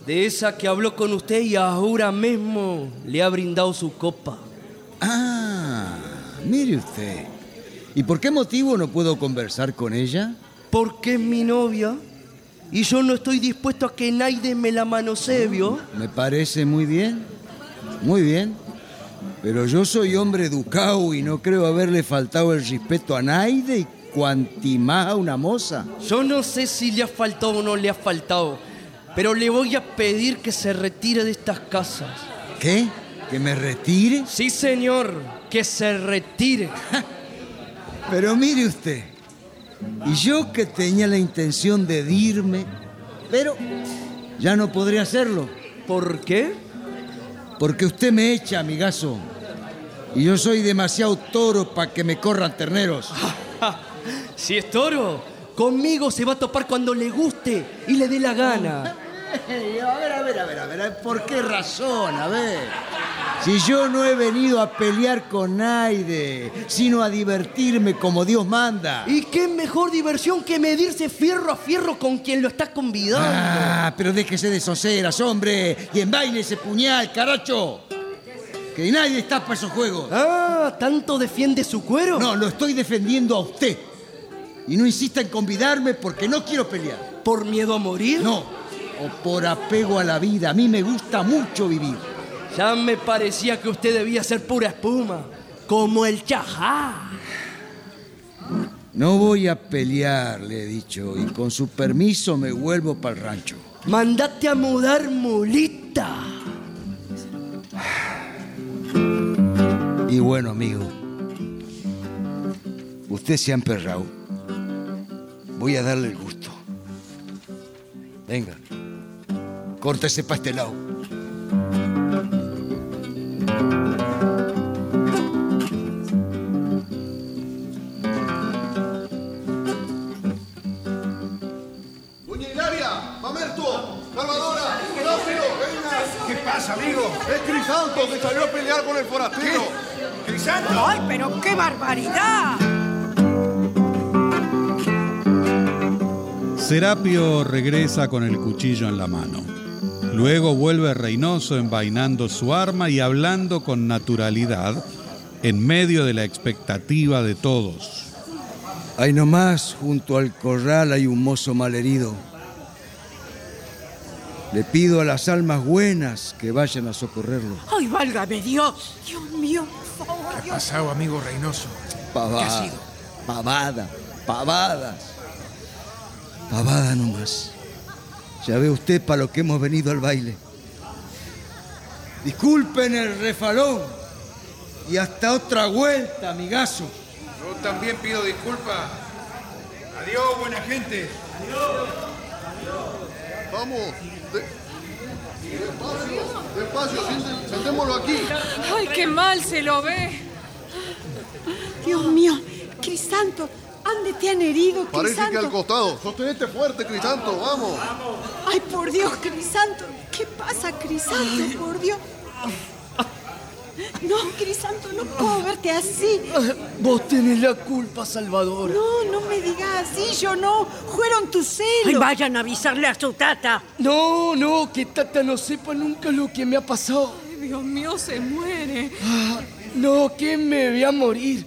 De esa que habló con usted y ahora mismo le ha brindado su copa. Ah, mire usted. ¿Y por qué motivo no puedo conversar con ella? Porque es mi novia y yo no estoy dispuesto a que nadie me la manosee, ¿vio? Me parece muy bien. Muy bien. Pero yo soy hombre educado y no creo haberle faltado el respeto a nadie y cuanti más a una moza. Yo no sé si le ha faltado o no le ha faltado, pero le voy a pedir que se retire de estas casas. ¿Qué? ¿Que me retire? Sí, señor, que se retire. *laughs* Pero mire usted, y yo que tenía la intención de irme, pero ya no podré hacerlo. ¿Por qué? Porque usted me echa, amigazo. Y yo soy demasiado toro para que me corran terneros. *laughs* Si es toro, conmigo se va a topar cuando le guste y le dé la gana. *laughs* A ver, a ver, a ver, a ver, ¿por qué razón? A ver. Si yo no he venido a pelear con nadie, sino a divertirme como Dios manda. ¿Y qué mejor diversión que medirse fierro a fierro con quien lo está convidando? Ah, pero déjese de soseras, hombre, y en baile ese puñal, caracho. Que nadie está para esos juegos. Ah, ¿tanto defiende su cuero? No, lo estoy defendiendo a usted. Y no insista en convidarme porque no quiero pelear. ¿Por miedo a morir? No, o por apego a la vida. A mí me gusta mucho vivir. Ya me parecía que usted debía ser pura espuma, como el chajá. No voy a pelear, le he dicho, y con su permiso me vuelvo para el rancho. Mandate a mudar mulita. Y bueno, amigo, usted se ha emperrado. Voy a darle el gusto. Venga, córtese para este lado. Doña Hilaria, Mamerto, ¡Salvadora! ¡Rápido! ¡Venga! ¿Qué pasa, amigo? ¡Es Crisanto que salió a pelear con el forastero! ¿Crisanto? ¡Ay, pero qué barbaridad! Serapio regresa con el cuchillo en la mano. Luego vuelve Reynoso envainando su arma y hablando con naturalidad en medio de la expectativa de todos. Ahí nomás, junto al corral, hay un mozo malherido. Le pido a las almas buenas que vayan a socorrerlo. ¡Ay, válgame Dios! Dios mío, por favor, ¿Qué ha pasado, amigo Reynoso? Pavada, sido? pavada, pavadas. Pavada nomás. Ya ve usted para lo que hemos venido al baile. Disculpen el refalón. Y hasta otra vuelta, amigazo. Yo también pido disculpas. Adiós, buena gente. Vamos. de- Despacio, despacio, sienten- sentémoslo aquí. Ay, qué mal se lo ve. Dios mío, Crisanto, ¿dónde te han herido, Parece que al Crisanto? costado. Sostenete fuerte, Crisanto, vamos. Ay, por Dios, Crisanto. ¿Qué pasa, Crisanto? Por Dios. No, Crisanto, no puedo verte así. Vos tenés la culpa, Salvador. No, no me digas así, yo no. Fueron tus celos. Ay, vayan a avisarle a su tata. No, no, que Tata no sepa nunca lo que me ha pasado. Dios mío, se muere. Ah, no, que me voy a morir.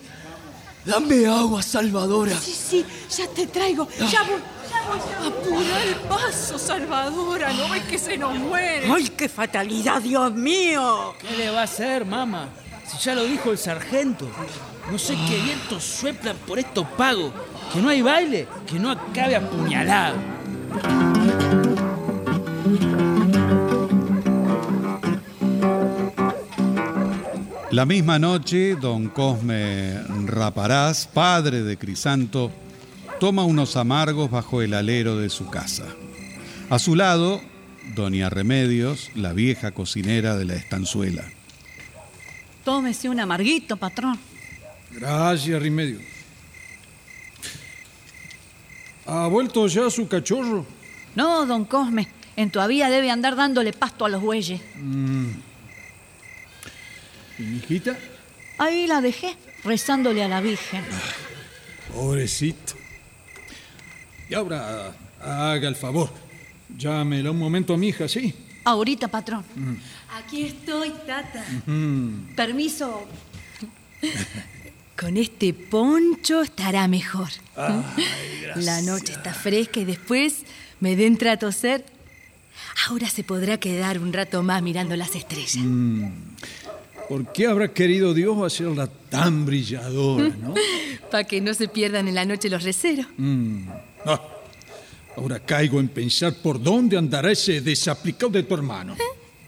Dame agua, Salvadora. Sí, sí, ya te traigo. Ya voy, ya voy. ya voy. Apura el paso, Salvadora. ¿No ves que se nos muere? ¡Ay, qué fatalidad, Dios mío! ¿Qué le va a hacer, mamá? Si ya lo dijo el sargento. No sé qué vientos soplan por estos pagos. Que no hay baile, que no acabe apuñalado. La misma noche, don Cosme Raparás, padre de Crisanto, toma unos amargos bajo el alero de su casa. A su lado, doña Remedios, la vieja cocinera de la estanzuela. Tómese un amarguito, patrón. Gracias, Remedio. ¿Ha vuelto ya su cachorro? No, don Cosme, en todavía debe andar dándole pasto a los bueyes. ¿Y mi hijita? Ahí la dejé, rezándole a la Virgen. Pobrecito. Y ahora haga el favor. Llámela un momento a mi hija, ¿sí? Ahorita, patrón. Aquí estoy, tata. Permiso. Con este poncho estará mejor. La noche está fresca y después me entra a toser. Ahora se podrá quedar un rato más mirando las estrellas. ¿Por qué habrá querido Dios hacerla tan brilladora, no? *laughs* Para que no se pierdan en la noche los receros. Mm. Ah, ahora caigo en pensar por dónde andará ese desaplicado de tu hermano.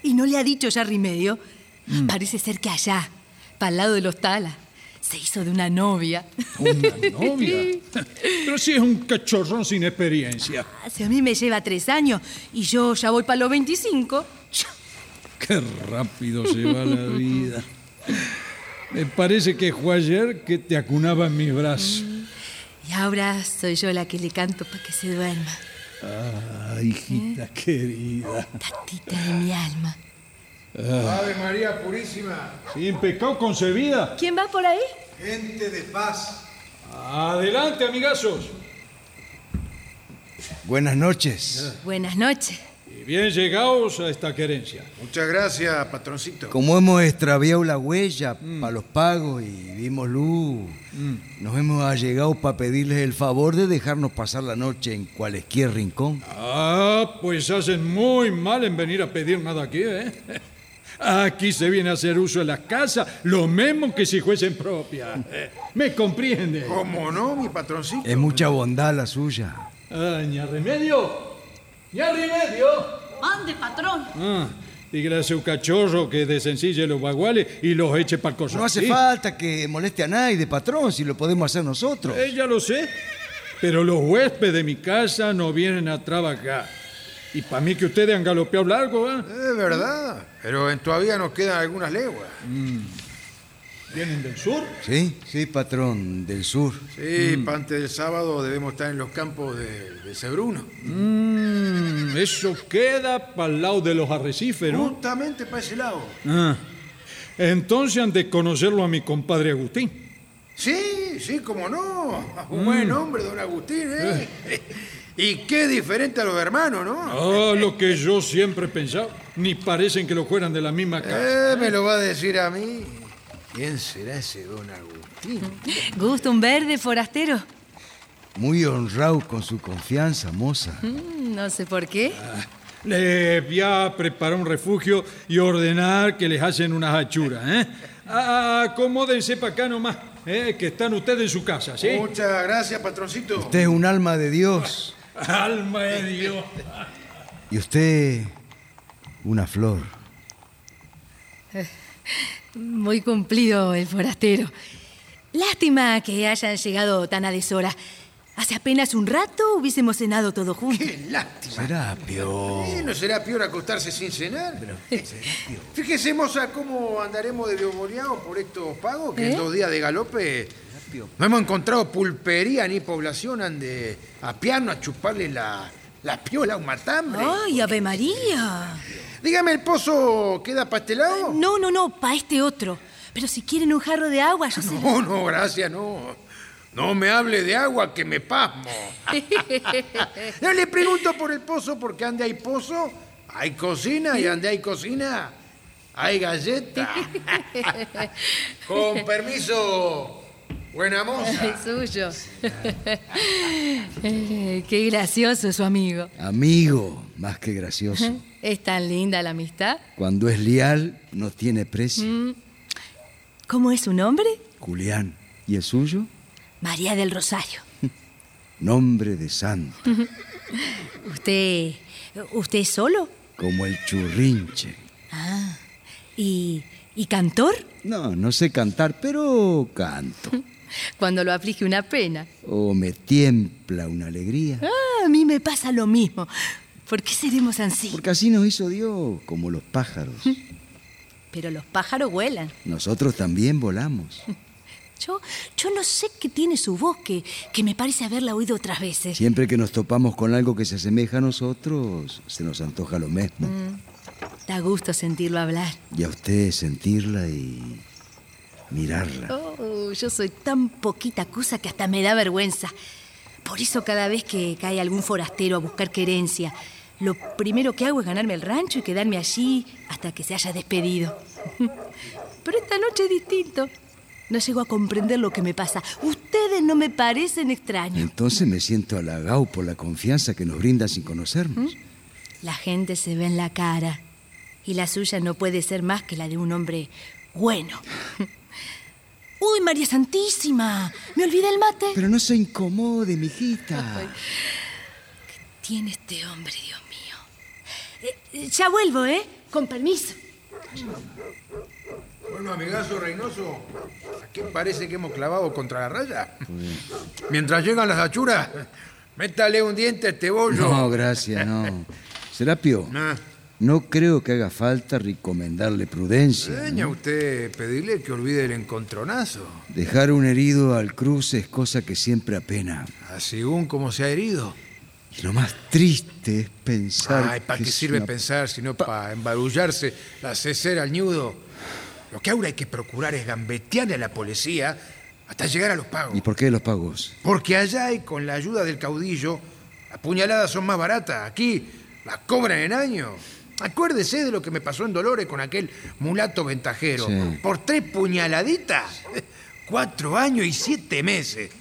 ¿Y no le ha dicho ya remedio? Parece ser que allá, para el lado de los talas, se hizo de una novia. ¿Una *laughs* novia? Pero si es un cachorrón sin experiencia. Si a mí me lleva tres años y yo ya voy para los 25. Qué rápido se va la vida. Me parece que fue ayer que te acunaba en mis brazos. Y ahora soy yo la que le canto para que se duerma. Ah, hijita querida. Tatita de mi alma. Ave María Purísima. Sin pecado concebida. ¿Quién va por ahí? Gente de paz. Adelante, amigazos. Buenas noches. Buenas noches. Y bien llegados a esta querencia. Muchas gracias, patroncito. Como hemos extraviado la huella para los pagos y vimos luz, nos hemos allegado para pedirles el favor de dejarnos pasar la noche en cualquier rincón. Ah, pues hacen muy mal en venir a pedir nada aquí, ¿eh? *laughs* Aquí se viene a hacer uso de la casa, lo mismo que si fuesen propia. ¿Me comprende? ¿Cómo no, mi patroncito? Es mucha bondad la suya. Ah, ña remedio. ña remedio. Ande, patrón. Ah, dígale a su cachorro que desencille los baguales y los eche para el coso. No hace ¿sí? falta que moleste a nadie, patrón, si lo podemos hacer nosotros. Eh, ya lo sé. Pero los huéspedes de mi casa no vienen a trabajar. Y para mí que ustedes han galopeado largo, ¿eh? Es verdad, pero en todavía nos quedan algunas leguas. ¿Vienen del sur? Sí, sí, patrón, del sur. Sí, para antes del sábado debemos estar en los campos de, de Sebruno. Mm. Eso queda para el lado de los arrecifes, ¿no? Justamente para ese lado. Ah, entonces han de conocerlo a mi compadre Agustín. Sí, sí, cómo no. *laughs* Un Mm. buen hombre, don Agustín, ¿eh? *laughs* Y qué diferente a los hermanos, ¿no? Ah, lo que yo siempre he pensado. Ni parecen que lo fueran de la misma *laughs* casa. Eh, me lo va a decir a mí. ¿Quién será ese don Agustín? *laughs* ¿Gusta un verde, forastero? Muy honrado con su confianza, moza. Mm, no sé por qué. Les voy a preparar un refugio y ordenar que les hacen unas hachuras, ¿eh? Ah, Acomódense para acá nomás, ¿eh? que están ustedes en su casa, ¿sí? Muchas gracias, patroncito. Usted es un alma de Dios *laughs* Alma de Dios. y usted una flor. Muy cumplido el forastero. Lástima que hayan llegado tan a deshora. Hace apenas un rato hubiésemos cenado todos juntos. Qué lástima. Serapio. Eh, ¿No será peor acostarse sin cenar? Fíjese, moza, cómo andaremos de por estos pagos, que ¿Eh? en dos días de galope no hemos encontrado pulpería ni población ande a piano a chuparle la, la piola a un matambre. ¡Ay, Ave María! Dígame, ¿el pozo queda para este lado? No, no, no, para este otro. Pero si quieren un jarro de agua, yo *laughs* se No, no, gracias, no. No me hable de agua que me pasmo. *laughs* Yo le pregunto por el pozo porque ande hay pozo, hay cocina y ande hay cocina, hay galleta. *laughs* Con permiso, buena moza. *laughs* Es suyo. *laughs* Qué gracioso es su amigo. Amigo, más que gracioso. *laughs* Es tan linda la amistad. Cuando es leal, no tiene precio. Mm. ¿Cómo es su nombre? Julián. ¿Y el suyo? María del Rosario. Nombre de santo, ¿Usted. ¿Usted es solo? como el churrinche. Ah. ¿Y. ¿Y cantor? No, no sé cantar, pero canto. *laughs* Cuando lo aflige una pena. O me tiembla una alegría. Ah, a mí me pasa lo mismo. ¿Por qué seremos así? Porque así nos hizo Dios, como los pájaros. *laughs* Pero los pájaros vuelan. Nosotros también volamos. *laughs* Yo, yo no sé qué tiene su voz, que, que me parece haberla oído otras veces. Siempre que nos topamos con algo que se asemeja a nosotros, se nos antoja lo mismo. Mm, Da gusto sentirlo hablar. Y a usted sentirla y mirarla. Oh, yo soy tan poquita cosa que hasta me da vergüenza. Por eso cada vez que cae algún forastero a buscar querencia, lo primero que hago es ganarme el rancho y quedarme allí hasta que se haya despedido. *laughs* Pero esta noche es distinto. No llego a comprender lo que me pasa. Ustedes no me parecen extraños. Entonces me siento halagado por la confianza que nos brinda sin conocernos. La gente se ve en la cara y la suya no puede ser más que la de un hombre bueno. *laughs* ¡Uy, María Santísima! Me olvidé el mate. Pero no se incomode, mijita. ¿Qué tiene este hombre, Dios mío? Eh, eh, ya vuelvo, ¿eh? Con permiso. Bueno, amigazo Reynoso, ¿a qué parece que hemos clavado contra la raya? Mientras llegan las achuras, métale un diente a este bollo. No, gracias, no. Serapio, Ah, no creo que haga falta recomendarle prudencia. Seña ¿no? usted pedirle que olvide el encontronazo, Dejar un herido al cruce es cosa que siempre apena. así un como se ha herido. Y lo más triste es pensar. Ay, ¿para qué sirve una- pensar sino para embarullarse la cesera al ñudo? Lo que ahora hay que procurar es gambetearle a la policía hasta llegar a los pagos. ¿Y por qué los pagos? Porque allá y con la ayuda del caudillo, las puñaladas son más baratas. Aquí las cobran en año. Acuérdese de lo que me pasó en Dolores con aquel mulato ventajero. Sí. Por tres puñaladitas, *laughs* cuatro años y siete meses.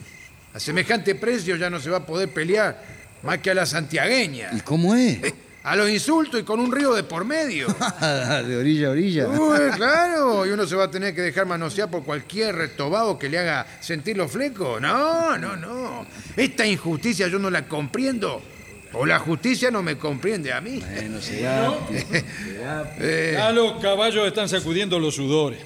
A semejante precio ya no se va a poder pelear más que a la santiagueña. ¿Y cómo es? A los insultos y con un río de por medio. *laughs* de orilla a orilla. Uy, claro, y uno se va a tener que dejar manosear por cualquier retobado que le haga sentir los flecos. No, no, no. Esta injusticia yo no la comprendo. O la justicia no me comprende a mí. Bueno, Serapio. *laughs* Eh, Ya los caballos están sacudiendo los sudores.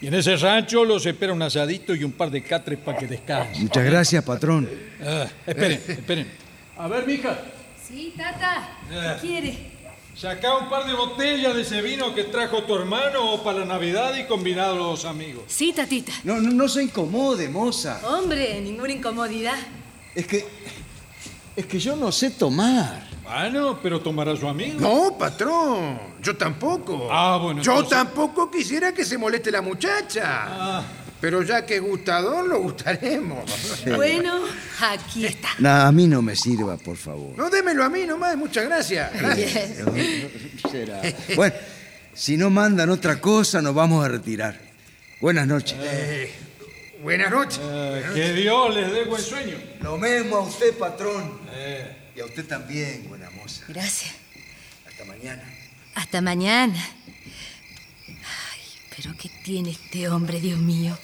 Y en ese rancho los espera un asadito y un par de catres para que descansen. Muchas gracias, patrón. Ah, esperen, esperen. A ver, mija, Sí, tata. Eh. ¿Qué quiere? sacá un par de botellas de ese vino que trajo tu hermano para la Navidad y combinado a los amigos. Sí, tatita. No, no, no se incomode, moza. Hombre, ninguna incomodidad. Es que. Es que yo no sé tomar. Bueno, pero tomará su amigo. No, patrón, yo tampoco. Ah, bueno, Yo entonces- tampoco quisiera que se moleste la muchacha. Ah. Pero ya que es gustador, lo gustaremos. Bueno, aquí está. No, a mí no me sirva, por favor. No, démelo a mí nomás, muchas gracias. Gracias. Será. Bueno, si no mandan otra cosa, nos vamos a retirar. Buenas noches. Eh, buenas noches. que Dios les dé buen sueño. Lo mismo a usted, patrón. Y a usted también, buena moza. Gracias. Hasta mañana. Hasta mañana. Ay, pero ¿qué tiene este hombre, Dios mío?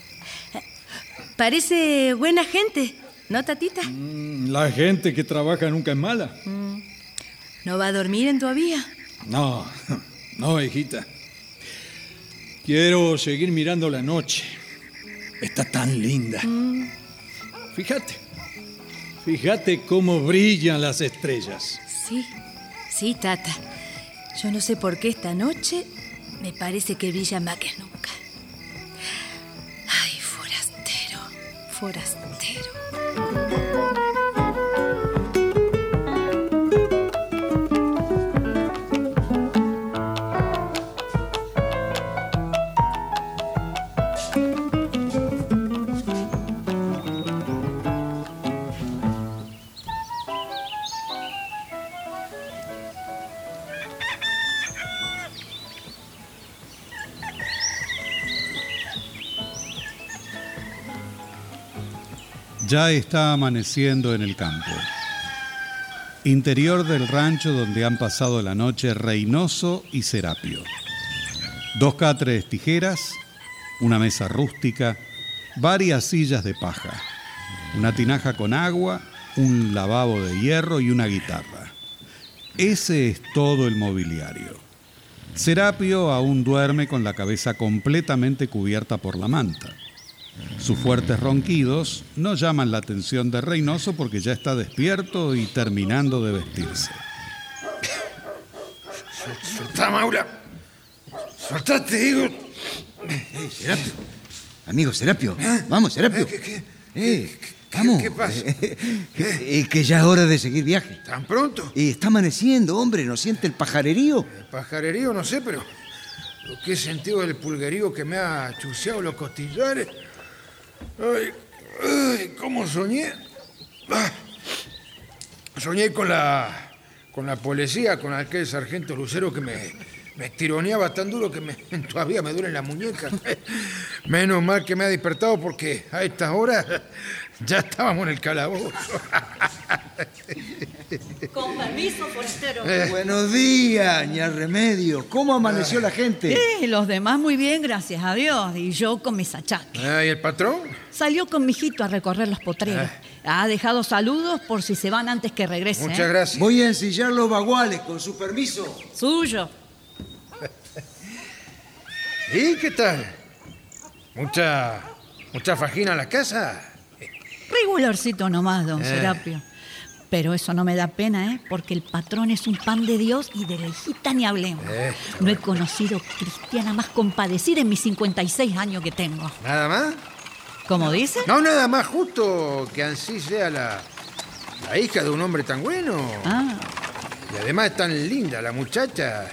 Parece buena gente, ¿no, tatita? La gente que trabaja nunca es mala. Mm. ¿No va a dormir en todavía? No, *laughs* no, hijita. Quiero seguir mirando la noche. Está tan linda. Mm. Fíjate. Fíjate cómo brillan las estrellas. Sí, sí, tata. Yo no sé por qué esta noche me parece que brilla más que nunca. Ay, forastero, forastero. Ya está amaneciendo en el campo. Interior del rancho donde han pasado la noche Reynoso y Serapio. Dos catres tijeras, una mesa rústica, varias sillas de paja, una tinaja con agua, un lavabo de hierro y una guitarra. Ese es todo el mobiliario. Serapio aún duerme con la cabeza completamente cubierta por la manta. Sus fuertes ronquidos no llaman la atención de Reynoso porque ya está despierto y terminando de vestirse. Soltá, Maura. Soltá, te digo. Serapio. Amigo Serapio. Vamos, Serapio. Eh, vamos. qué pasa? Eh, que ya es hora de seguir viaje. ¿Tan pronto? Y está amaneciendo, hombre. ¿No siente el pajarerío? El pajarerío, no sé, pero lo que he sentido del pulguerío que me ha chuceado los costillares. Ay, ay, ¿cómo soñé? Ah, soñé con la con la policía, con aquel sargento Lucero que me, me tironeaba tan duro que me- *laughs* todavía me duelen las muñecas. *laughs* Menos mal que me ha despertado porque a estas horas ya estábamos en el calabozo. Con permiso, forastero. Buenos días, ña Remedio. ¿Cómo amaneció la gente? Eh, los demás muy bien, gracias a Dios. Y yo con mis achaques. Ah, ¿Y el patrón? Salió con mi hijito a recorrer los potreros. Ha dejado saludos por si se van antes que regrese. Muchas ¿eh? gracias. Voy a ensillar los baguales, con su permiso. Suyo. ¿Y qué tal? ¿Mucha, mucha fajina en la casa? Regularcito nomás, don Eh. Serapio. Pero eso no me da pena, ¿eh? Porque el patrón es un pan de Dios y de la hijita ni hablemos. Eh, No he conocido cristiana más compadecida en mis 56 años que tengo. ¿Nada más? ¿Cómo dice? No, nada más justo que así sea la, la hija de un hombre tan bueno. Ah, Y además es tan linda la muchacha.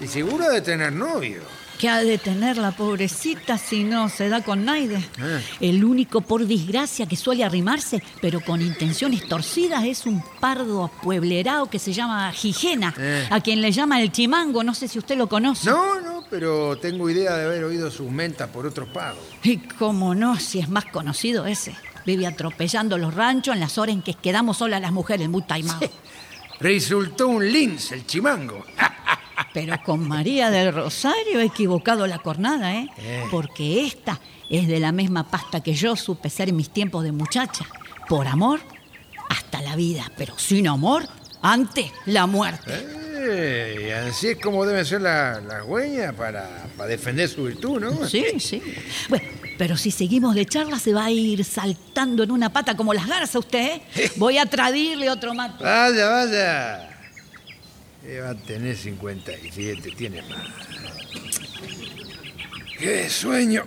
Y segura de tener novio. ¿Qué ha de tener la pobrecita si no se da con Naide? Ah. El único, por desgracia, que suele arrimarse, pero con intenciones torcidas, es un pardo apueblerado que se llama Gijena, Eh. a quien le llama el chimango. No sé si usted lo conoce. No, no, pero tengo idea de haber oído sus mentas por otros pagos. Y cómo no, si es más conocido ese. Vive atropellando los ranchos en las horas en que quedamos solas las mujeres, muy taimado. Resultó un lince, el chimango. Pero con María del Rosario he equivocado la cornada, ¿eh? Eh. Porque esta es de la misma pasta que yo supe ser en mis tiempos de muchacha. Por amor, hasta la vida, pero sin amor, antes la muerte. Eh, y así es como debe ser la, la para, para defender su virtud, ¿no? Sí, sí. Bueno, pero si seguimos de charla se va a ir saltando en una pata como las garzas usted, ¿eh? *laughs* Voy a tradirle otro mate. Vaya, vaya. Va a tener 57, tiene más. ¡Qué sueño!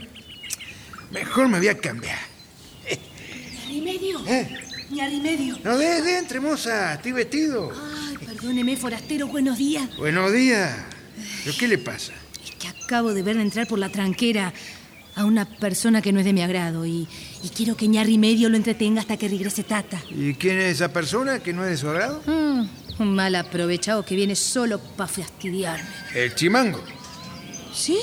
Mejor me voy a cambiar. Remedio. ¿Eh? Ni remedio. No, de, de entre, moza. Estoy vestido. Ay, Perdóneme, forastero, buenos días. Buenos días. ¿Pero qué le pasa? Es que acabo de ver entrar por la tranquera a una persona que no es de mi agrado y, y quiero que Ñarri Medio lo entretenga hasta que regrese Tata. ¿Y quién es esa persona que no es de su agrado? Mm, un mal aprovechado que viene solo para fastidiarme. El chimango. ¿Sí?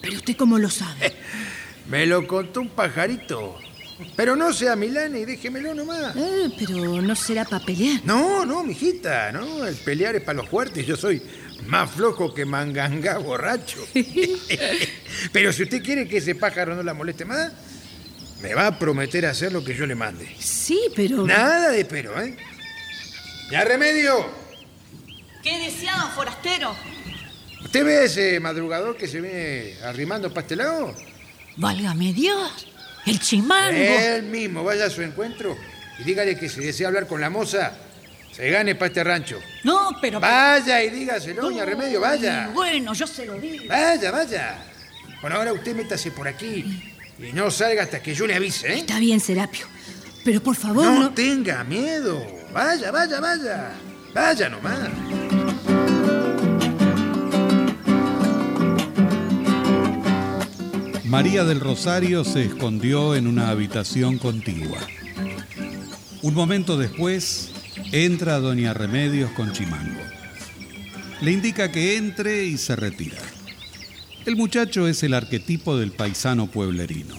¿Pero usted cómo lo sabe? *laughs* Me lo contó un pajarito. Pero no sea Milán y déjemelo nomás. Eh, pero no será para pelear. No, no, mijita, no. El pelear es para los fuertes. Yo soy más flojo que mangangá borracho. *laughs* *laughs* pero si usted quiere que ese pájaro no la moleste más, me va a prometer hacer lo que yo le mande. Sí, pero... Nada de pero, ¿eh? ¡Ya remedio! ¿Qué deseaban, forastero? ¿Usted ve a ese madrugador que se viene arrimando para este lado? Válgame Dios, el chimango. Él mismo, vaya a su encuentro y dígale que si desea hablar con la moza, se gane para este rancho. No, pero... Vaya y dígaselo, doña Remedio, vaya. Bueno, yo se lo digo. Vaya, vaya. Bueno, ahora usted métase por aquí y no salga hasta que yo le avise, ¿eh? Está bien, Serapio. Pero por favor, No, no... tenga miedo. Vaya, vaya, vaya. Vaya nomás. María del Rosario se escondió en una habitación contigua. Un momento después, entra doña Remedios con Chimango. Le indica que entre y se retira. El muchacho es el arquetipo del paisano pueblerino.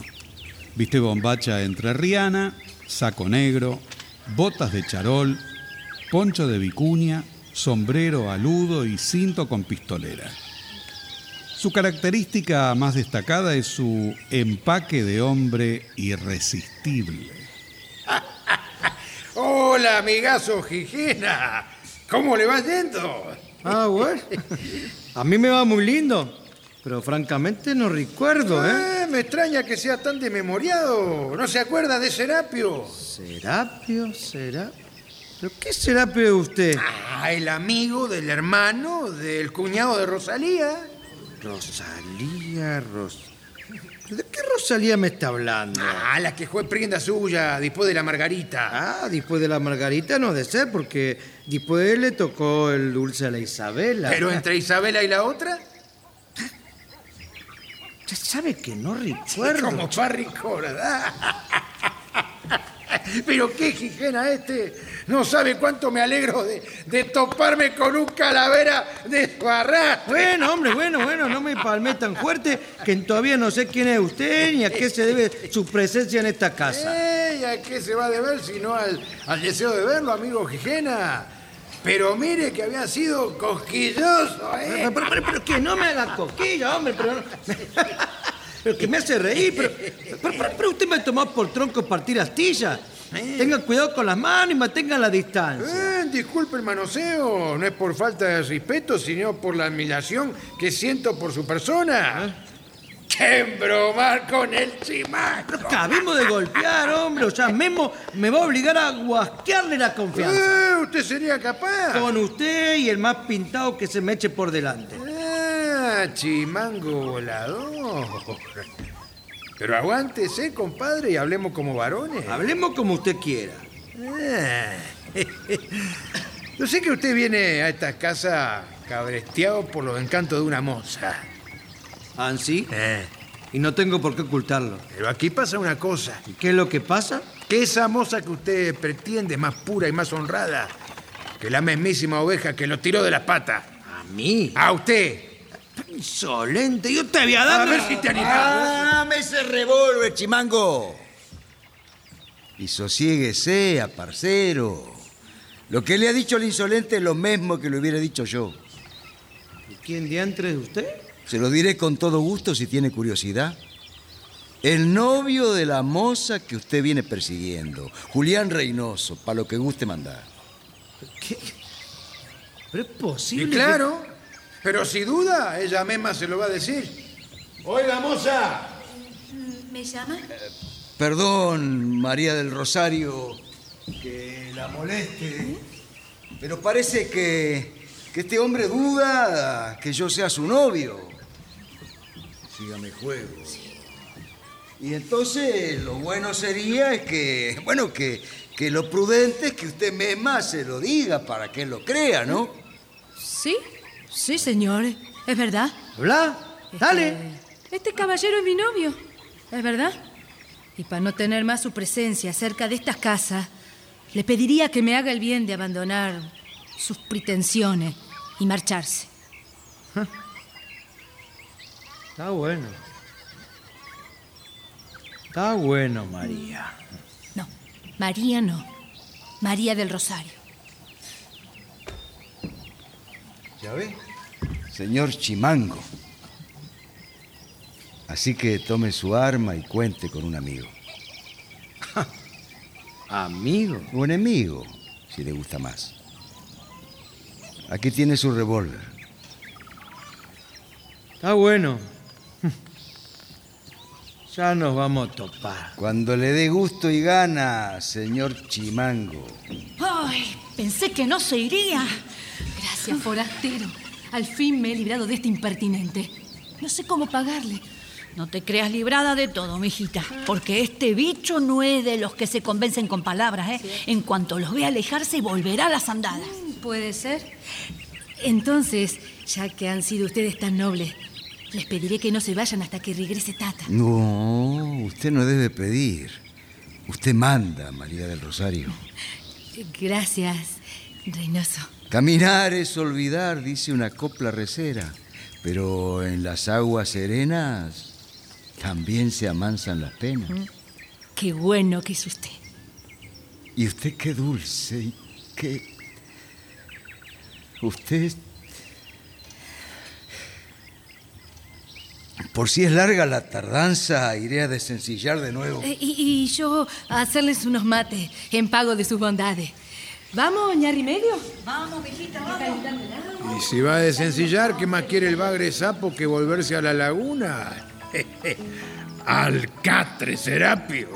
Viste bombacha entrerriana, saco negro, botas de charol, poncho de vicuña, sombrero aludo y cinto con pistolera. Su característica más destacada es su empaque de hombre irresistible. *laughs* Hola, amigazo Gijena. ¿Cómo le va yendo? Ah, bueno. *laughs* A mí me va muy lindo. Pero francamente no recuerdo, ¿eh? Ah, me extraña que sea tan desmemoriado. ¿No se acuerda de Serapio? ¿Serapio? ¿Será? ¿Pero qué Serapio de usted? Ah, el amigo del hermano del cuñado de Rosalía. Rosalía, Ros... ¿De qué Rosalía me está hablando? Ah, la que fue prenda suya después de la Margarita. Ah, después de la Margarita no de ser, porque después le tocó el dulce a la Isabela. Pero entre Isabela y la otra, Usted sabe que no recuerdo. como para recordar. *laughs* Pero qué Gijena este. No sabe cuánto me alegro de, de toparme con un calavera de arrastre. Bueno, hombre, bueno, bueno, no me palmé tan fuerte que todavía no sé quién es usted ni a qué se debe su presencia en esta casa. Eh, ¿y ¿A qué se va a deber sino al, al deseo de verlo, amigo Gijena? Pero mire que había sido cosquilloso, ¿eh? Pero, pero, pero, pero que no me haga coquilla, hombre, pero, *laughs* pero que me hace reír, pero, usted me tomó por tronco partir astilla. Tenga cuidado con las manos y mantenga la distancia. Eh, disculpe el manoseo, no es por falta de respeto, sino por la admiración que siento por su persona. ¡Qué embromar con el chimaco! Acabemos de golpear, hombre, o sea, Memo me va a obligar a guasquearle la confianza. Eh, ¿Usted sería capaz? Con usted y el más pintado que se me eche por delante. Ah, chimango volador. Pero aguántese, compadre, y hablemos como varones. Hablemos como usted quiera. Ah. *laughs* Yo sé que usted viene a esta casa cabresteado por los encantos de una moza. ¿Ansí? Eh, Y no tengo por qué ocultarlo. pero aquí pasa una cosa. ¿Y qué es lo que pasa? Que esa moza que usted pretende es más pura y más honrada que la mismísima oveja que lo tiró de las patas. ¿A mí? A usted. Insolente, yo te voy a A ver si te animás. ¡Dame ese revólver, chimango! Y sosiéguese, parcero. Lo que le ha dicho el insolente es lo mismo que lo hubiera dicho yo. ¿Quién diantre es usted? Se lo diré con todo gusto si tiene curiosidad. El novio de la moza que usted viene persiguiendo, Julián Reynoso, para lo que guste mandar. ¿Qué? Pero es Y posible. claro, pero si duda, ella misma se lo va a decir. Oiga, moza, ¿Me llama? Perdón, María del Rosario, que la moleste, pero parece que, que este hombre duda que yo sea su novio. Sígame juego. Y entonces lo bueno sería es que, bueno, que, que lo prudente es que usted misma se lo diga para que él lo crea, ¿no? Sí, sí, señor. Es verdad. Habla, dale. Este caballero es mi novio. Es verdad. Y para no tener más su presencia cerca de estas casas, le pediría que me haga el bien de abandonar sus pretensiones y marcharse. Está bueno. Está bueno, María. No, María no. María del Rosario. ¿Ya ve? Señor Chimango. Así que tome su arma y cuente con un amigo. *laughs* ¿Amigo? O enemigo, si le gusta más. Aquí tiene su revólver. Está bueno. *laughs* Ya nos vamos a topar. Cuando le dé gusto y gana, señor Chimango. Ay, pensé que no se iría. Gracias, forastero. Al fin me he librado de este impertinente. No sé cómo pagarle. No te creas librada de todo, mijita, porque este bicho no es de los que se convencen con palabras, ¿eh? En cuanto los ve alejarse, volverá a las andadas. Puede ser. Entonces, ya que han sido ustedes tan nobles, les pediré que no se vayan hasta que regrese Tata. No, usted no debe pedir. Usted manda, María del Rosario. Gracias, Reynoso. Caminar es olvidar, dice una copla recera. Pero en las aguas serenas también se amansan las penas. Qué bueno que es usted. Y usted qué dulce y qué... Usted... Por si es larga la tardanza, iré a desencillar de nuevo. Eh, y, y yo a hacerles unos mates en pago de sus bondades. ¿Vamos, ñarri medio? Vamos, mijita, vamos. Y si va a desencillar, ¿qué más quiere el bagre sapo que volverse a la laguna? *laughs* Alcatre Serapio.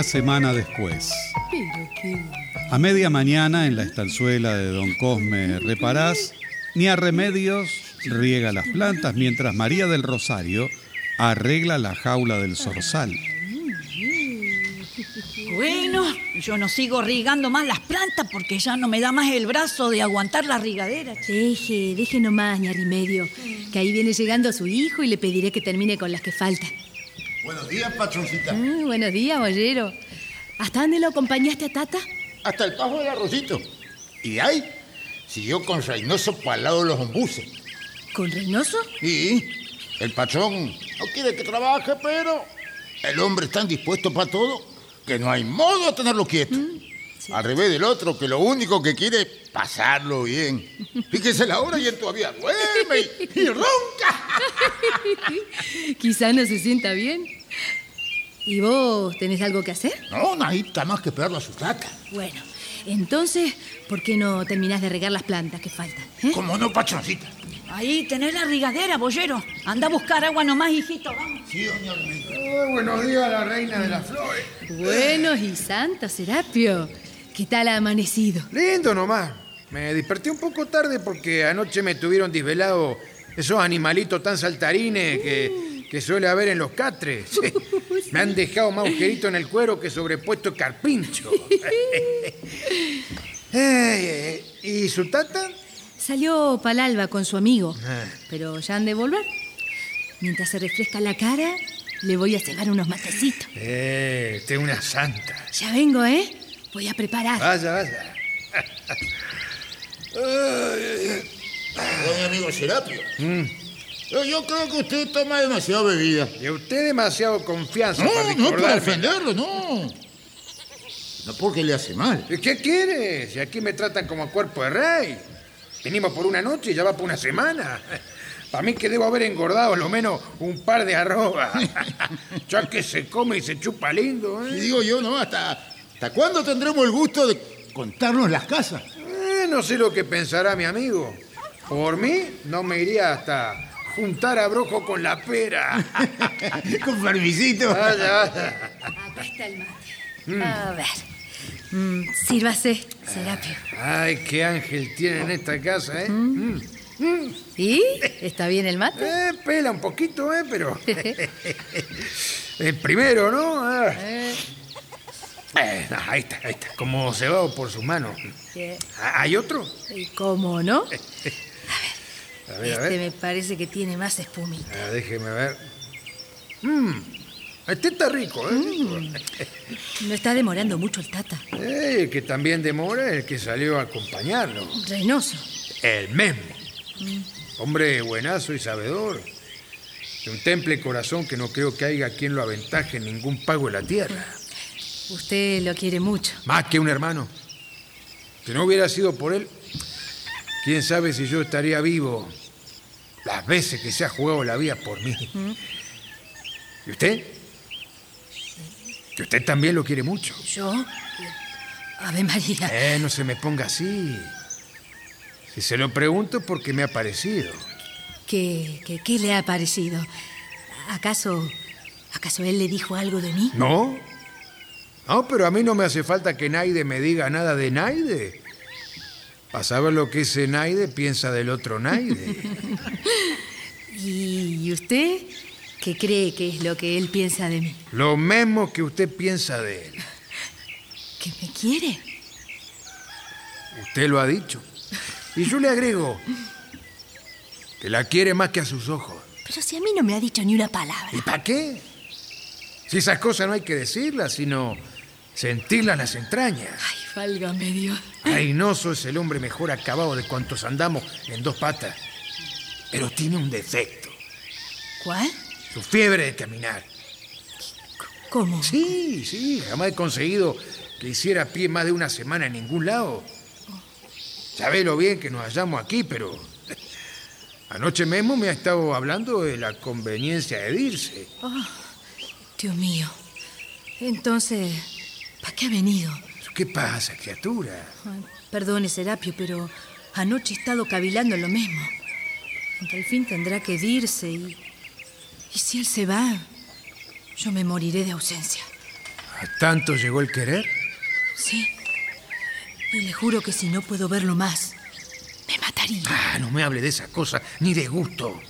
Una semana después. A media mañana en la estanzuela de don Cosme Reparás, ni a remedios riega las plantas mientras María del Rosario arregla la jaula del zorzal. Bueno, yo no sigo rigando más las plantas porque ya no me da más el brazo de aguantar la rigadera. Deje, deje nomás, ñarri medio, que ahí viene llegando su hijo y le pediré que termine con las que faltan. Buenos días, patroncita. Mm, buenos días, bollero. ¿Hasta dónde lo acompañaste a Tata? Hasta el pajo del arrocito. Y de ahí siguió con Reynoso para el lado de los ombuses. ¿Con Reynoso? Y el patrón no quiere que trabaje, pero el hombre es tan dispuesto para todo que no hay modo de tenerlo quieto. Al revés del otro, que lo único que quiere es pasarlo bien. *laughs* Fíjese la hora y él todavía duerme y, y ronca. *laughs* Quizá no se sienta bien. ¿Y vos tenés algo que hacer? No, nadita más que esperarlo a su. Bueno, entonces, ¿por qué no terminás de regar las plantas que faltan? eh? ¿Cómo no, patroncita? Ahí tenés la rigadera, bollero. Anda a buscar agua nomás, hijito, vamos. Sí, doña. Oh, buenos días a la reina de las flores. Buenos y santos, Serapio. ¿Qué tal ha amanecido? Lindo nomás. Me desperté un poco tarde porque anoche me tuvieron desvelado esos animalitos tan saltarines que, que suele haber en los catres. *laughs* Me han dejado más agujerito en el cuero que sobrepuesto carpincho. *laughs* ¿Y su tata? Salió pa'l alba con su amigo, Ah, pero ya han de volver. Mientras se refresca la cara, le voy a cebar unos matecitos. Eh, usted es una santa. Ya vengo, ¿eh? Voy a preparar. Vaya, vaya. Don amigo Serapio. Mm. Yo, creo que usted toma demasiada bebida. Y usted demasiado confianza No, para no recordarme. ofenderlo, no. No porque le hace mal. ¿Y ¿Qué quiere? Si aquí me tratan como a cuerpo de rey. Venimos por una noche y ya va por una semana. *laughs* Para mí que debo haber engordado lo menos un par de arrobas. *laughs* ya que se come y se chupa lindo, Y ¿eh? digo yo, ¿no? ¿Hasta, ¿Hasta cuándo tendremos el gusto de contarnos las casas? Eh, No sé lo que pensará mi amigo. Por mí, no me iría hasta juntar abrojo con la pera. *laughs* con permisito. Vaya, vaya. Acá está el mate. Mm. A ver. Mm, sírvase, Serapio. Ay, qué ángel tiene en esta casa, ¿eh? Mm. ¿Y? ¿Está bien el mate? Eh, pela un poquito, ¿eh? Pero... *laughs* *laughs* el primero, ¿no? Ah. Eh, no, ahí está, ahí está. Como cebado por su mano. ¿Qué? Ah, ¿Hay otro? ¿Y cómo no? A ver, a Este ver. me parece que tiene más espumita. Ah, déjeme ver. Mmm, este está rico, ¿eh? No está demorando mucho el tata. Eh, el que también demora el que salió a acompañarlo. Reynoso. El mismo. Hombre buenazo y sabedor. De un temple corazón que no creo que haya quien lo aventaje en ningún pago de la tierra. Usted lo quiere mucho. Más que un hermano. Si no hubiera sido por él, quién sabe si yo estaría vivo las veces que se ha jugado la vida por mí. ¿Y usted? Que usted también lo quiere mucho. ¿Yo? Ave María. Eh, no se me ponga así. Si se lo pregunto porque me ha parecido. ¿Qué, qué, qué le ha parecido? ¿Acaso, ¿Acaso él le dijo algo de mí? ¿No? No, pero a mí no me hace falta que Naide me diga nada de Naide. Para saber lo que ese Naide piensa del otro Naide. *laughs* ¿Y usted qué cree que es lo que él piensa de mí? Lo mismo que usted piensa de él. ¿Que me quiere? Usted lo ha dicho. Y yo le agrego que la quiere más que a sus ojos. Pero si a mí no me ha dicho ni una palabra. ¿Y para qué? Si esas cosas no hay que decirlas, sino sentirlas en las entrañas. Ay, válgame Dios. Reynoso es el hombre mejor acabado de cuantos andamos en dos patas. Pero tiene un defecto. ¿Cuál? Su fiebre de caminar. ¿Cómo? Sí, sí, jamás he conseguido que hiciera pie más de una semana en ningún lado. Sabe lo bien que nos hallamos aquí, pero *laughs* anoche mismo me ha estado hablando de la conveniencia de irse. Oh, Dios mío. Entonces, ¿para qué ha venido? ¿Qué pasa, criatura? Ay, perdone, Serapio, pero anoche he estado cavilando en lo mismo. En que al fin tendrá que irse y... Y si él se va, yo me moriré de ausencia. ¿A tanto llegó el querer? Sí. Y le juro que si no puedo verlo más, me mataría. Ah, no me hable de esas cosas, ni de gusto.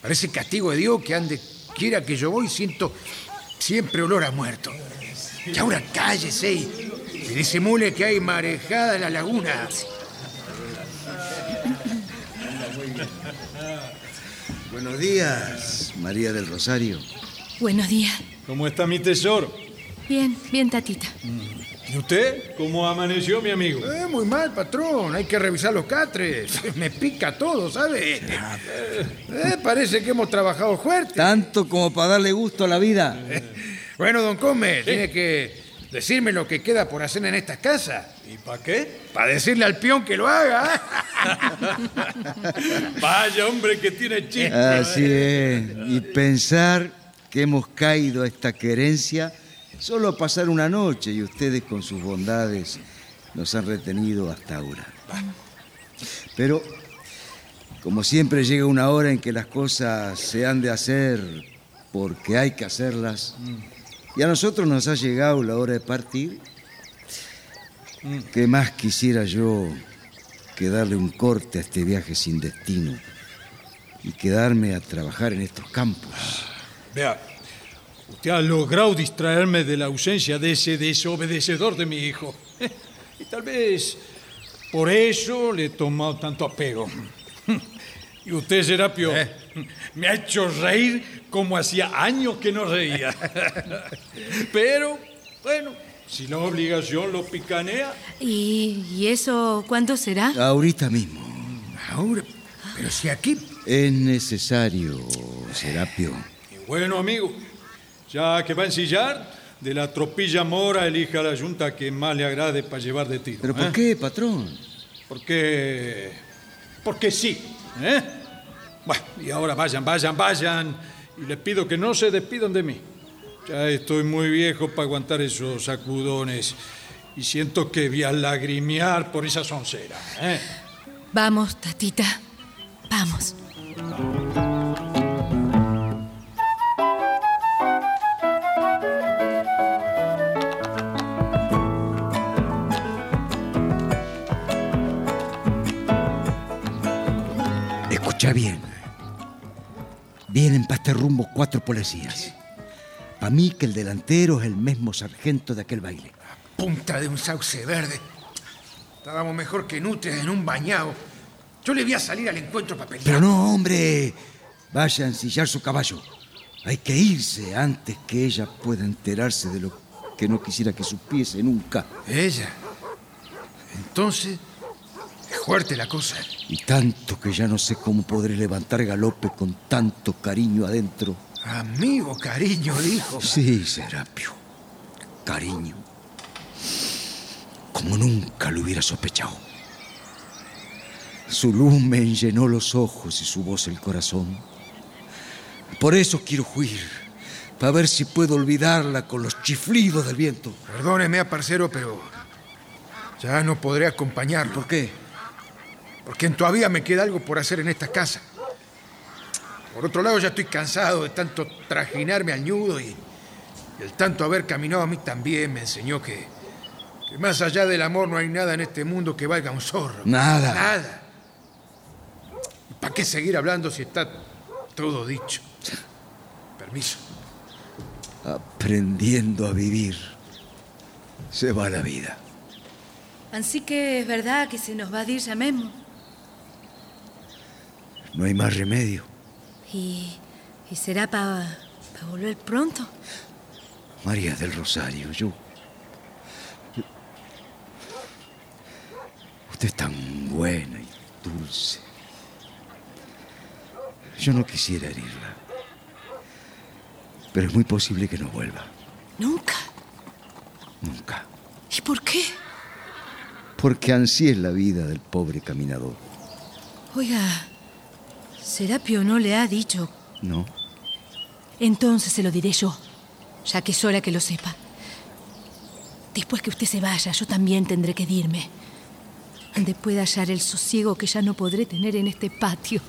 Parece castigo de Dios que ande, quiera que yo voy, siento siempre olor a muerto. Y ahora cállese y, y disimule que hay marejada en la laguna. Buenos días, María del Rosario. Buenos días. ¿Cómo está mi tesoro? Bien, bien, tatita. ¿Y usted? ¿Cómo amaneció, mi amigo? Eh, muy mal, patrón. Hay que revisar los catres. *laughs* Me pica todo, ¿sabe? Eh, parece que hemos trabajado fuerte. Tanto como para darle gusto a la vida. *laughs* Bueno, don Come, tiene que decirme lo que queda por hacer en estas casas. ¿Y para qué? Para decirle al peón que lo haga. *laughs* Vaya hombre que tiene chiste. Así es. Y pensar que hemos caído a esta querencia solo a pasar una noche y ustedes con sus bondades nos han retenido hasta ahora. Pero, como siempre llega una hora en que las cosas se han de hacer porque hay que hacerlas, y a nosotros nos ha llegado la hora de partir, ¿qué más quisiera yo que darle un corte a este viaje sin destino y quedarme a trabajar en estos campos? Vea, usted ha logrado distraerme de la ausencia de ese desobedecedor de mi hijo. *laughs* Y tal vez por eso le he tomado tanto apego. Y usted, Serapio, me ha hecho reír como hacía años que no reía. *laughs* Pero, bueno, si la obligación lo picanea. ¿Y, y eso cuándo será? Ahorita mismo. Ahora, pero si aquí... Es necesario, Serapio. Y bueno, amigo, ya que va a ensillar, de la tropilla mora elija la yunta que más le agrade para llevar de tiro. ¿Pero por ¿eh? qué, patrón? Porque. Porque sí, ¿eh? Bueno, y ahora vayan, vayan, vayan. Y les pido que no se despidan de mí. Ya estoy muy viejo para aguantar esos sacudones. Y siento que voy a lagrimear por esa soncera. ¿eh? Vamos, tatita. Vamos. Escucha bien. Vienen para este rumbo cuatro policías. Para mí que el delantero es el mismo sargento de aquel baile. Punta de un sauce verde. Estábamos mejor que nutrias en un bañado. Yo le voy a salir al encuentro para pelear. Pero no, hombre. Vaya a ensillar su caballo. Hay que irse antes que ella pueda enterarse de lo que no quisiera que supiese nunca. ¿Ella? Entonces, es fuerte la cosa. Y tanto que ya no sé cómo podré levantar galope con tanto cariño adentro. Amigo, cariño, dijo. Sí, Serapio. Cariño. Como nunca lo hubiera sospechado. Su luz me llenó los ojos y su voz el corazón. Por eso quiero huir, para ver si puedo olvidarla con los chiflidos del viento. Perdóneme, parcero, pero ya no podré acompañar. ¿Por qué? Porque todavía me queda algo por hacer en esta casa. Por otro lado, ya estoy cansado de tanto trajinarme al ñudo y el tanto haber caminado a mí también me enseñó que, que más allá del amor no hay nada en este mundo que valga un zorro. Nada. Nada. ¿Para qué seguir hablando si está todo dicho? Permiso. Aprendiendo a vivir, se va la vida. Así que es verdad que se nos va a ir ya mismo. No hay más remedio. ¿Y, y será para volver pronto? María del Rosario, yo, yo- Usted es tan buena y dulce. Yo no quisiera herirla. Pero es muy posible que no vuelva. Nunca. Nunca. ¿Y por qué? Porque ansí es la vida del pobre caminador. Oiga, Serapio no le ha dicho. ¿No? Entonces se lo diré yo, ya que es hora que lo sepa. Después que usted se vaya, yo también tendré que irme. Donde pueda hallar el sosiego que ya no podré tener en este patio.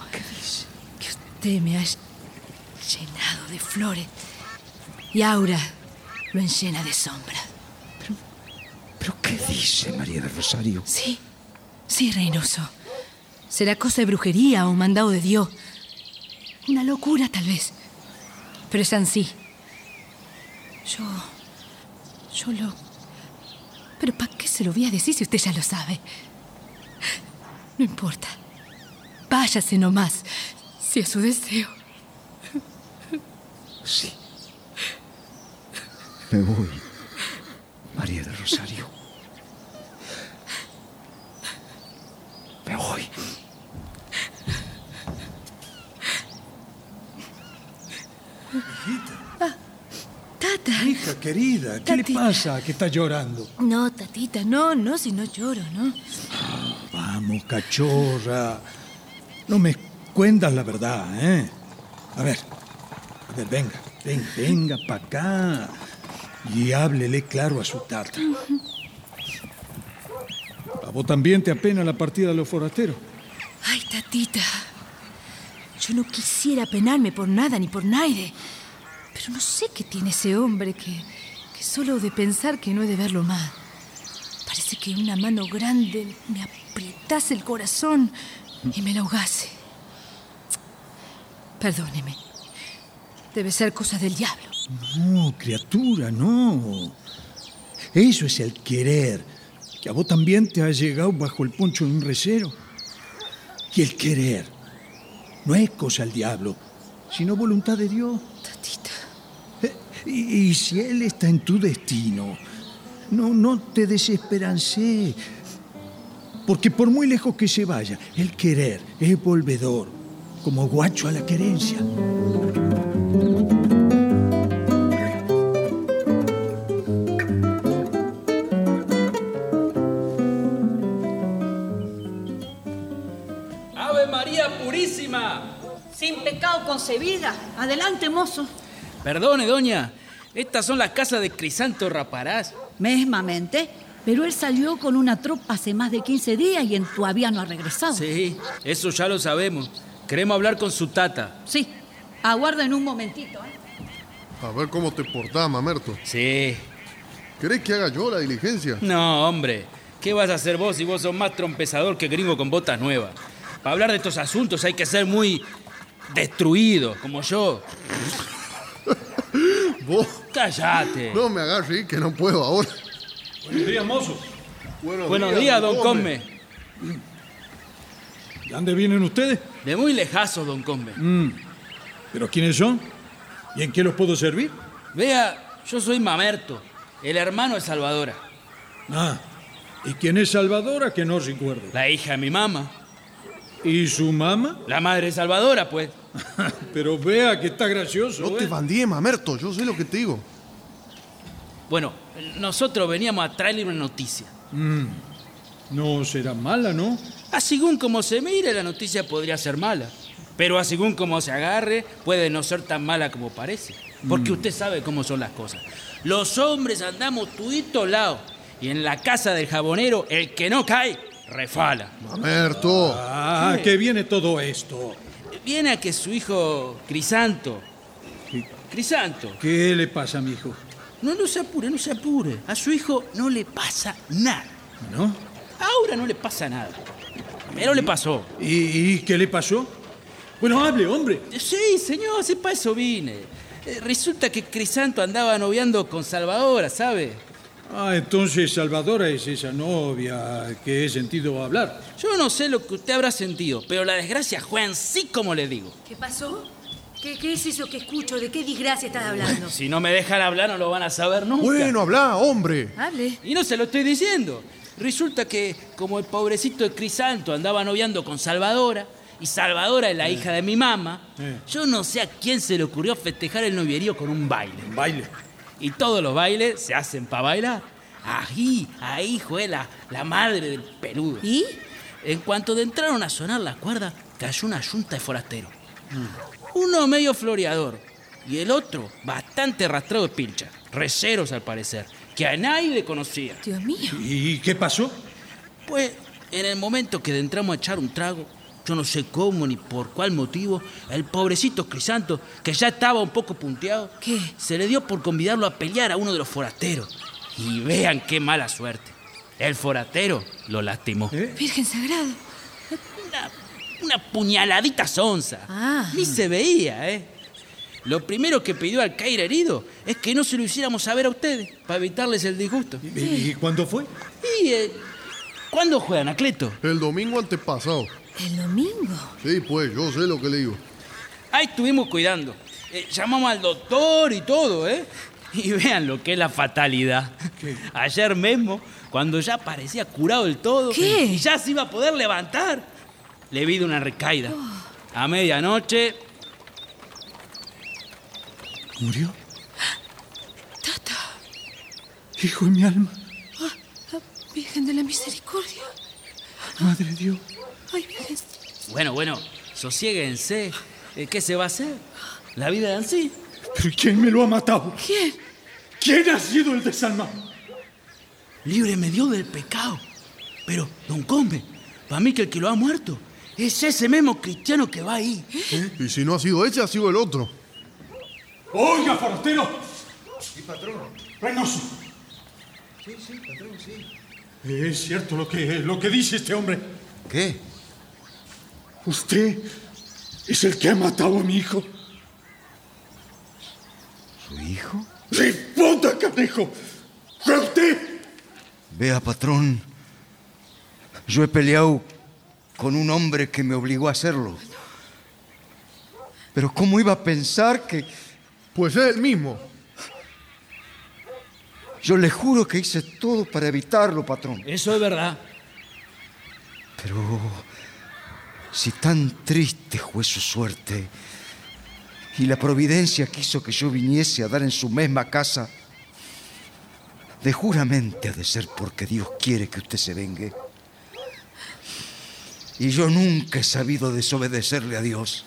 Que usted me ha llenado de flores. Y ahora lo enllena de sombra. ¿Pero qué dice María del Rosario? Sí, sí, Reynoso. Será cosa de brujería o mandado de Dios. Una locura, tal vez. Pero es así. Yo. Yo lo. Pero ¿para qué se lo voy a decir si usted ya lo sabe? No importa. Váyase nomás, si es su deseo. Sí. Me voy. María del Rosario. Me voy. Tata. Hija querida, ¿qué le pasa que está llorando? No, tatita, no, no, si no lloro, ¿no? Vamos, cachorra. No me cuentas la verdad, ¿eh? A ver, a ver, venga, venga, venga para acá y háblele claro a su tata. ¿A vos también te apena la partida de los forasteros? Ay, tatita. Yo no quisiera penarme por nada ni por nadie. Pero no sé qué tiene ese hombre que, que solo de pensar que no he de verlo más. Parece que una mano grande me apretase el corazón y me la ahogase. Perdóneme. Debe ser cosa del diablo. No, criatura, no. Eso es el querer, que a vos también te ha llegado bajo el poncho de un recero. Y el querer no es cosa del diablo, sino voluntad de Dios. Tatita. Y, y si Él está en tu destino, no, no te desesperances. Porque por muy lejos que se vaya, el querer es volvedor, como guacho a la querencia. ¡Ave María Purísima! Sin pecado concebida. Adelante, mozo. Perdone, doña. Estas son las casas de Crisanto Raparás. Mesmamente. Pero él salió con una tropa hace más de 15 días y en todavía no ha regresado. Sí, eso ya lo sabemos. Queremos hablar con su tata. Sí. Aguarden un momentito. ¿eh? A ver cómo te portás, mamerto. Sí. ¿Querés que haga yo la diligencia? No, hombre. ¿Qué vas a hacer vos si vos sos más trompesador que gringo con botas nuevas? Para hablar de estos asuntos hay que ser muy destruido, como yo. Vos. Cállate. No me hagas reír que no puedo ahora. Buenos días, mozo. Buenos, días, don Combe. ¿De dónde vienen ustedes? De muy lejazos, don Combe. Mm. ¿Pero quiénes son? ¿Y en qué los puedo servir? Vea, yo soy Mamerto, el hermano de Salvadora. Ah, ¿y quién es Salvadora que no recuerdo? La hija de mi mamá. ¿Y su mamá? La madre de Salvadora, pues. *laughs* Pero vea que está gracioso. No te ¿eh? bandíes, mamerto, yo sé lo que te digo. Bueno, nosotros veníamos a traerle una noticia. Mm. No será mala, ¿no? A según como se mire, la noticia podría ser mala. Pero a según como se agarre, puede no ser tan mala como parece. Porque Mm. usted sabe cómo son las cosas. Los hombres andamos tuitos lados. Y en la casa del jabonero, el que no cae, refala. Mamerto. Ah, ¿Qué? ¿qué viene todo esto? Viene a que su hijo Crisanto. Crisanto. ¿Qué le pasa a mi hijo? No, no se apure, no se apure. A su hijo no le pasa nada. ¿No? Ahora no le pasa nada. Pero le pasó. ¿Y, y qué le pasó? Bueno, hable, hombre. Sí, señor, sí, para eso vine. Eh, resulta que Crisanto andaba noviando con Salvadora, ¿sabe? Ah, entonces Salvadora es esa novia que he sentido hablar. Yo no sé lo que usted habrá sentido, pero la desgracia fue en sí como le digo. ¿Qué pasó? ¿Qué, qué es eso que escucho? ¿De qué desgracia estás hablando? *laughs* Si no me dejan hablar, no lo van a saber nunca. Bueno, habla, hombre. Hable. Y no se lo estoy diciendo. Resulta que, como el pobrecito de Crisanto andaba noviando con Salvadora, y Salvadora es la hija de mi mamá, Eh. yo no sé a quién se le ocurrió festejar el novierío con un baile. Baile. Y todos los bailes se hacen para bailar. Ahí, ahí fue la, la madre del peludo. ¿Y? En cuanto de entraron a sonar las cuerdas, cayó una yunta de forasteros. Uno medio floreador y el otro bastante arrastrado de pilcha. Receros al parecer, que a nadie le conocía. Dios mío. ¿Y qué pasó? Pues en el momento que entramos a echar un trago, yo no sé cómo ni por cuál motivo, el pobrecito Crisanto, que ya estaba un poco punteado, ¿Qué? se le dio por convidarlo a pelear a uno de los forasteros. Y vean qué mala suerte. El forastero lo lastimó. ¿Eh? Virgen Sagrada. Una, una puñaladita sonza. Ah. Ni se veía, ¿eh? Lo primero que pidió al caer herido es que no se lo hiciéramos saber a ustedes, para evitarles el disgusto. ¿Y, y cuándo fue? ¿Y eh, cuándo juegan, Acleto? El domingo antepasado. El domingo. Sí, pues, yo sé lo que le digo. Ahí estuvimos cuidando. Eh, llamamos al doctor y todo, ¿eh? Y vean lo que es la fatalidad. Ayer mismo, cuando ya parecía curado del todo ¿Qué? y ya se iba a poder levantar, le vi de una recaída. A medianoche, ¿Murió? Tata. Hijo de mi alma. La Virgen de la Misericordia. Madre de Dios. Ay, Virgen. bueno, bueno, sosiéguense. Eh, ¿Qué se va a hacer? La vida es así. ¿Pero quién me lo ha matado? ¿Quién? ¿Quién ha sido el desalmado? Libre me dio del pecado. Pero, don Combe, para mí que el que lo ha muerto es ese mismo cristiano que va ahí. Y si no ha sido ese, ha sido el otro. Oiga, forastero. Sí, patrón. Reynoso. Sí, sí, patrón, sí. Es cierto lo que, lo que dice este hombre. ¿Qué? Usted es el que ha matado a mi hijo. ¿Su hijo? ¡Responda, canejo! ¿Fue usted? Vea, patrón. Yo he peleado con un hombre que me obligó a hacerlo. Pero ¿cómo iba a pensar que... Pues es el mismo. Yo le juro que hice todo para evitarlo, patrón. Eso es verdad. Pero si tan triste fue su suerte y la providencia quiso que yo viniese a dar en su misma casa, de juramente ha de ser porque Dios quiere que usted se vengue. Y yo nunca he sabido desobedecerle a Dios.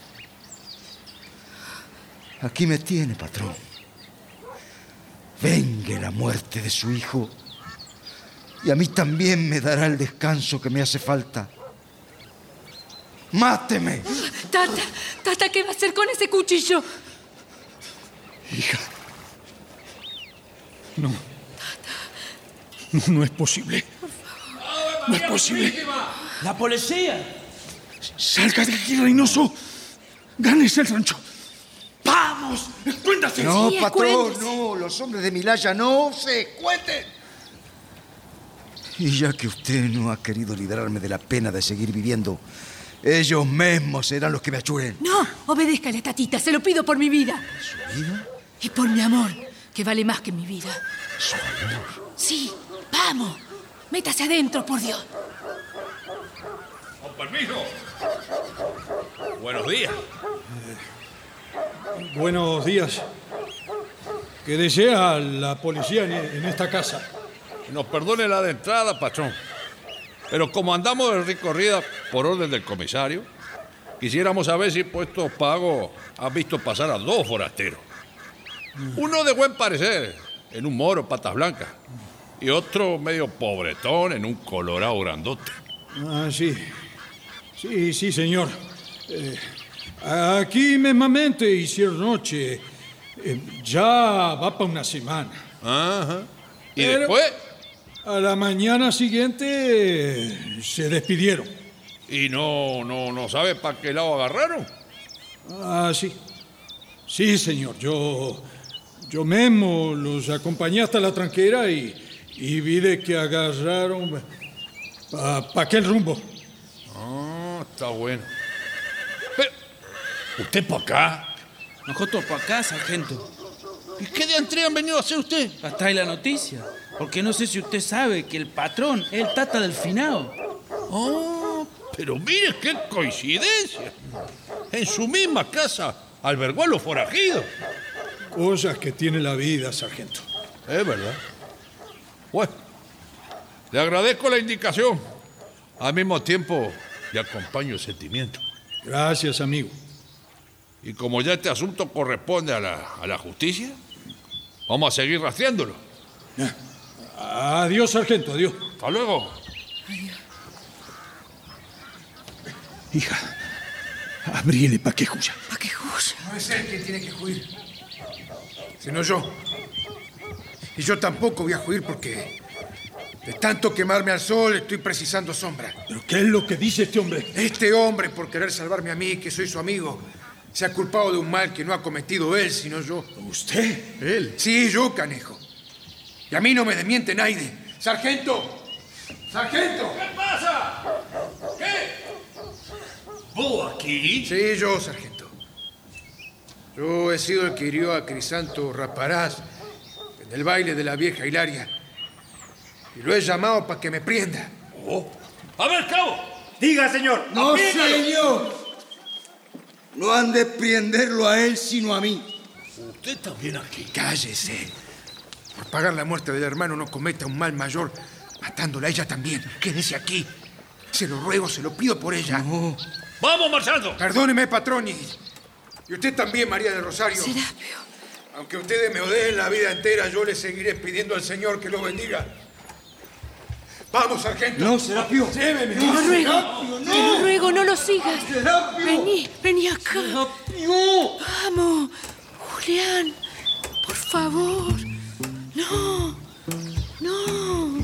Aquí me tiene, patrón. Vengue la muerte de su hijo y a mí también me dará el descanso que me hace falta. ¡Máteme! Tata, Tata, ¿qué va a hacer con ese cuchillo? Hija. No. No, no es posible. No es posible. La policía. Salga de aquí, Reynoso. Ganes el rancho. ¡Vamos! ¡Escuéntase! No, patrón, no. Los hombres de Milaya no se cuenten. Y ya que usted no ha querido librarme de la pena de seguir viviendo, ellos mismos serán los que me achuren. No, obedézcale, tatita. Se lo pido por mi vida. ¿Su vida? Y por mi amor, que vale más que mi vida. ¿Su amor? Sí, vamos. Métase adentro, por Dios. Con permiso. Buenos días. Buenos días. ¿Qué desea la policía en, en esta casa? Nos perdone la de entrada, patrón. Pero como andamos de recorrida por orden del comisario, quisiéramos saber si puestos pagos has visto pasar a dos forasteros. Uno de buen parecer, en un moro patas blancas, y otro medio pobretón en un colorado grandote. Ah, sí. Sí, sí, señor. Eh, aquí mismamente hicieron noche. Eh, ya va para una semana. Ajá. ¿Y Pero después? A la mañana siguiente se despidieron. ¿Y no, no, no sabe para qué lado agarraron? Ah, sí. Sí, señor. Yo, yo mismo los acompañé hasta la tranquera y, y vi de que agarraron para aquel rumbo. Ah, está bueno. Pero, ¿usted para acá? Nosotros para acá, sargento. ¿Y qué de han venido a hacer usted? Hasta ahí la noticia. Porque no sé si usted sabe que el patrón es el tata del finado. Oh, pero mire qué coincidencia. En su misma casa albergó a los forajidos. Cosas que tiene la vida, sargento. Es verdad. Bueno, le agradezco la indicación. Al mismo tiempo, le acompaño el sentimiento. Gracias, amigo. Y como ya este asunto corresponde a la, a la justicia, vamos a seguir rastreándolo. Adiós, sargento, adiós. Hasta luego. Hija, abríle pa' que juya. ¿Para qué juya? No es él quien tiene que huir, sino yo. Y yo tampoco voy a huir porque de tanto quemarme al sol estoy precisando sombra. ¿Pero qué es lo que dice este hombre? Este hombre, por querer salvarme a mí, que soy su amigo, se ha culpado de un mal que no ha cometido él, sino yo. ¿Usted? ¿Él? Sí, yo, canejo. Y a mí no me desmiente nadie. ¡Sargento! ¡Sargento! ¿Qué pasa? ¿Qué? ¿Vos aquí? Sí, yo, sargento. Yo he sido el que hirió a Crisanto Raparaz en el baile de la vieja Hilaria. Y lo he llamado para que me prienda. Oh. A ver, cabo. Diga, señor. No, señor. No han de prenderlo a él, sino a mí. Usted también aquí. Cállese. Por pagar la muerte del hermano no cometa un mal mayor, matándola a ella también. Quédese aquí. Se lo ruego, se lo pido por ella. ¡Vamos marchando! Perdóneme, patrón, y, y usted también, María del Rosario. Serapio. Aunque ustedes me odeen la vida entera, yo le seguiré pidiendo al Señor que lo bendiga. Vamos, sargento. No, Serapio. Lléveme. Te lo ruego. Serapio, no. Te lo ruego, no lo sigas. Serapio. Vení, vení acá. Serapio. Vamos. Julián, por favor. *gasps* No. No.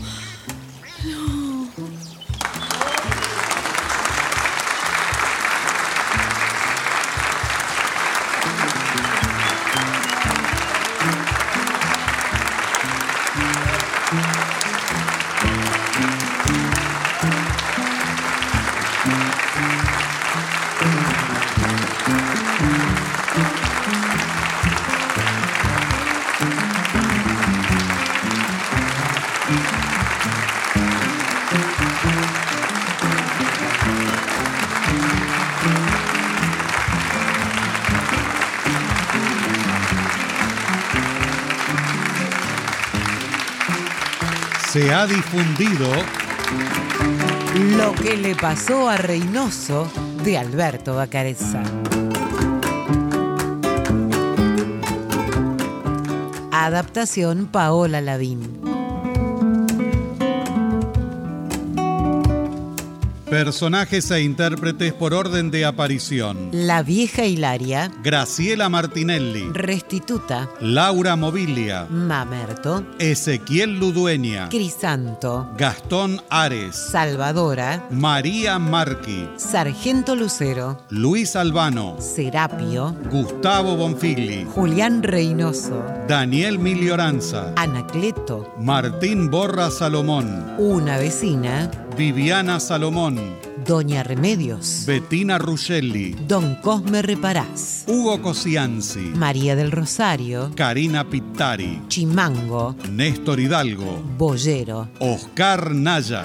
Se ha difundido Lo que le pasó a Reynoso de Alberto Bacarezza. Adaptación Paola Lavín. Personajes e intérpretes por orden de aparición. La vieja Hilaria, Graciela Martinelli, Restituta, Laura Mobilia, Mamerto, Ezequiel Ludueña, Crisanto, Gastón Ares, Salvadora, María Marqui, Sargento Lucero, Luis Albano, Serapio, Gustavo Bonfigli, Julián Reynoso, Daniel Milioranza, Anacleto, Martín Borra Salomón, una vecina, Viviana Salomón, Doña Remedios, Bettina Rugelli, Don Cosme Reparás, Hugo Cosianzi, María del Rosario, Karina Pittari, Chimango, Néstor Hidalgo, Boyero, Oscar Naya.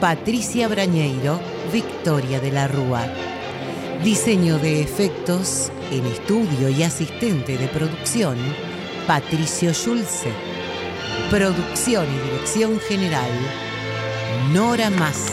Patricia Brañeiro, Victoria de la Rúa. Diseño de efectos en estudio y asistente de producción, Patricio Schulze. Producción y dirección general, Nora Massi.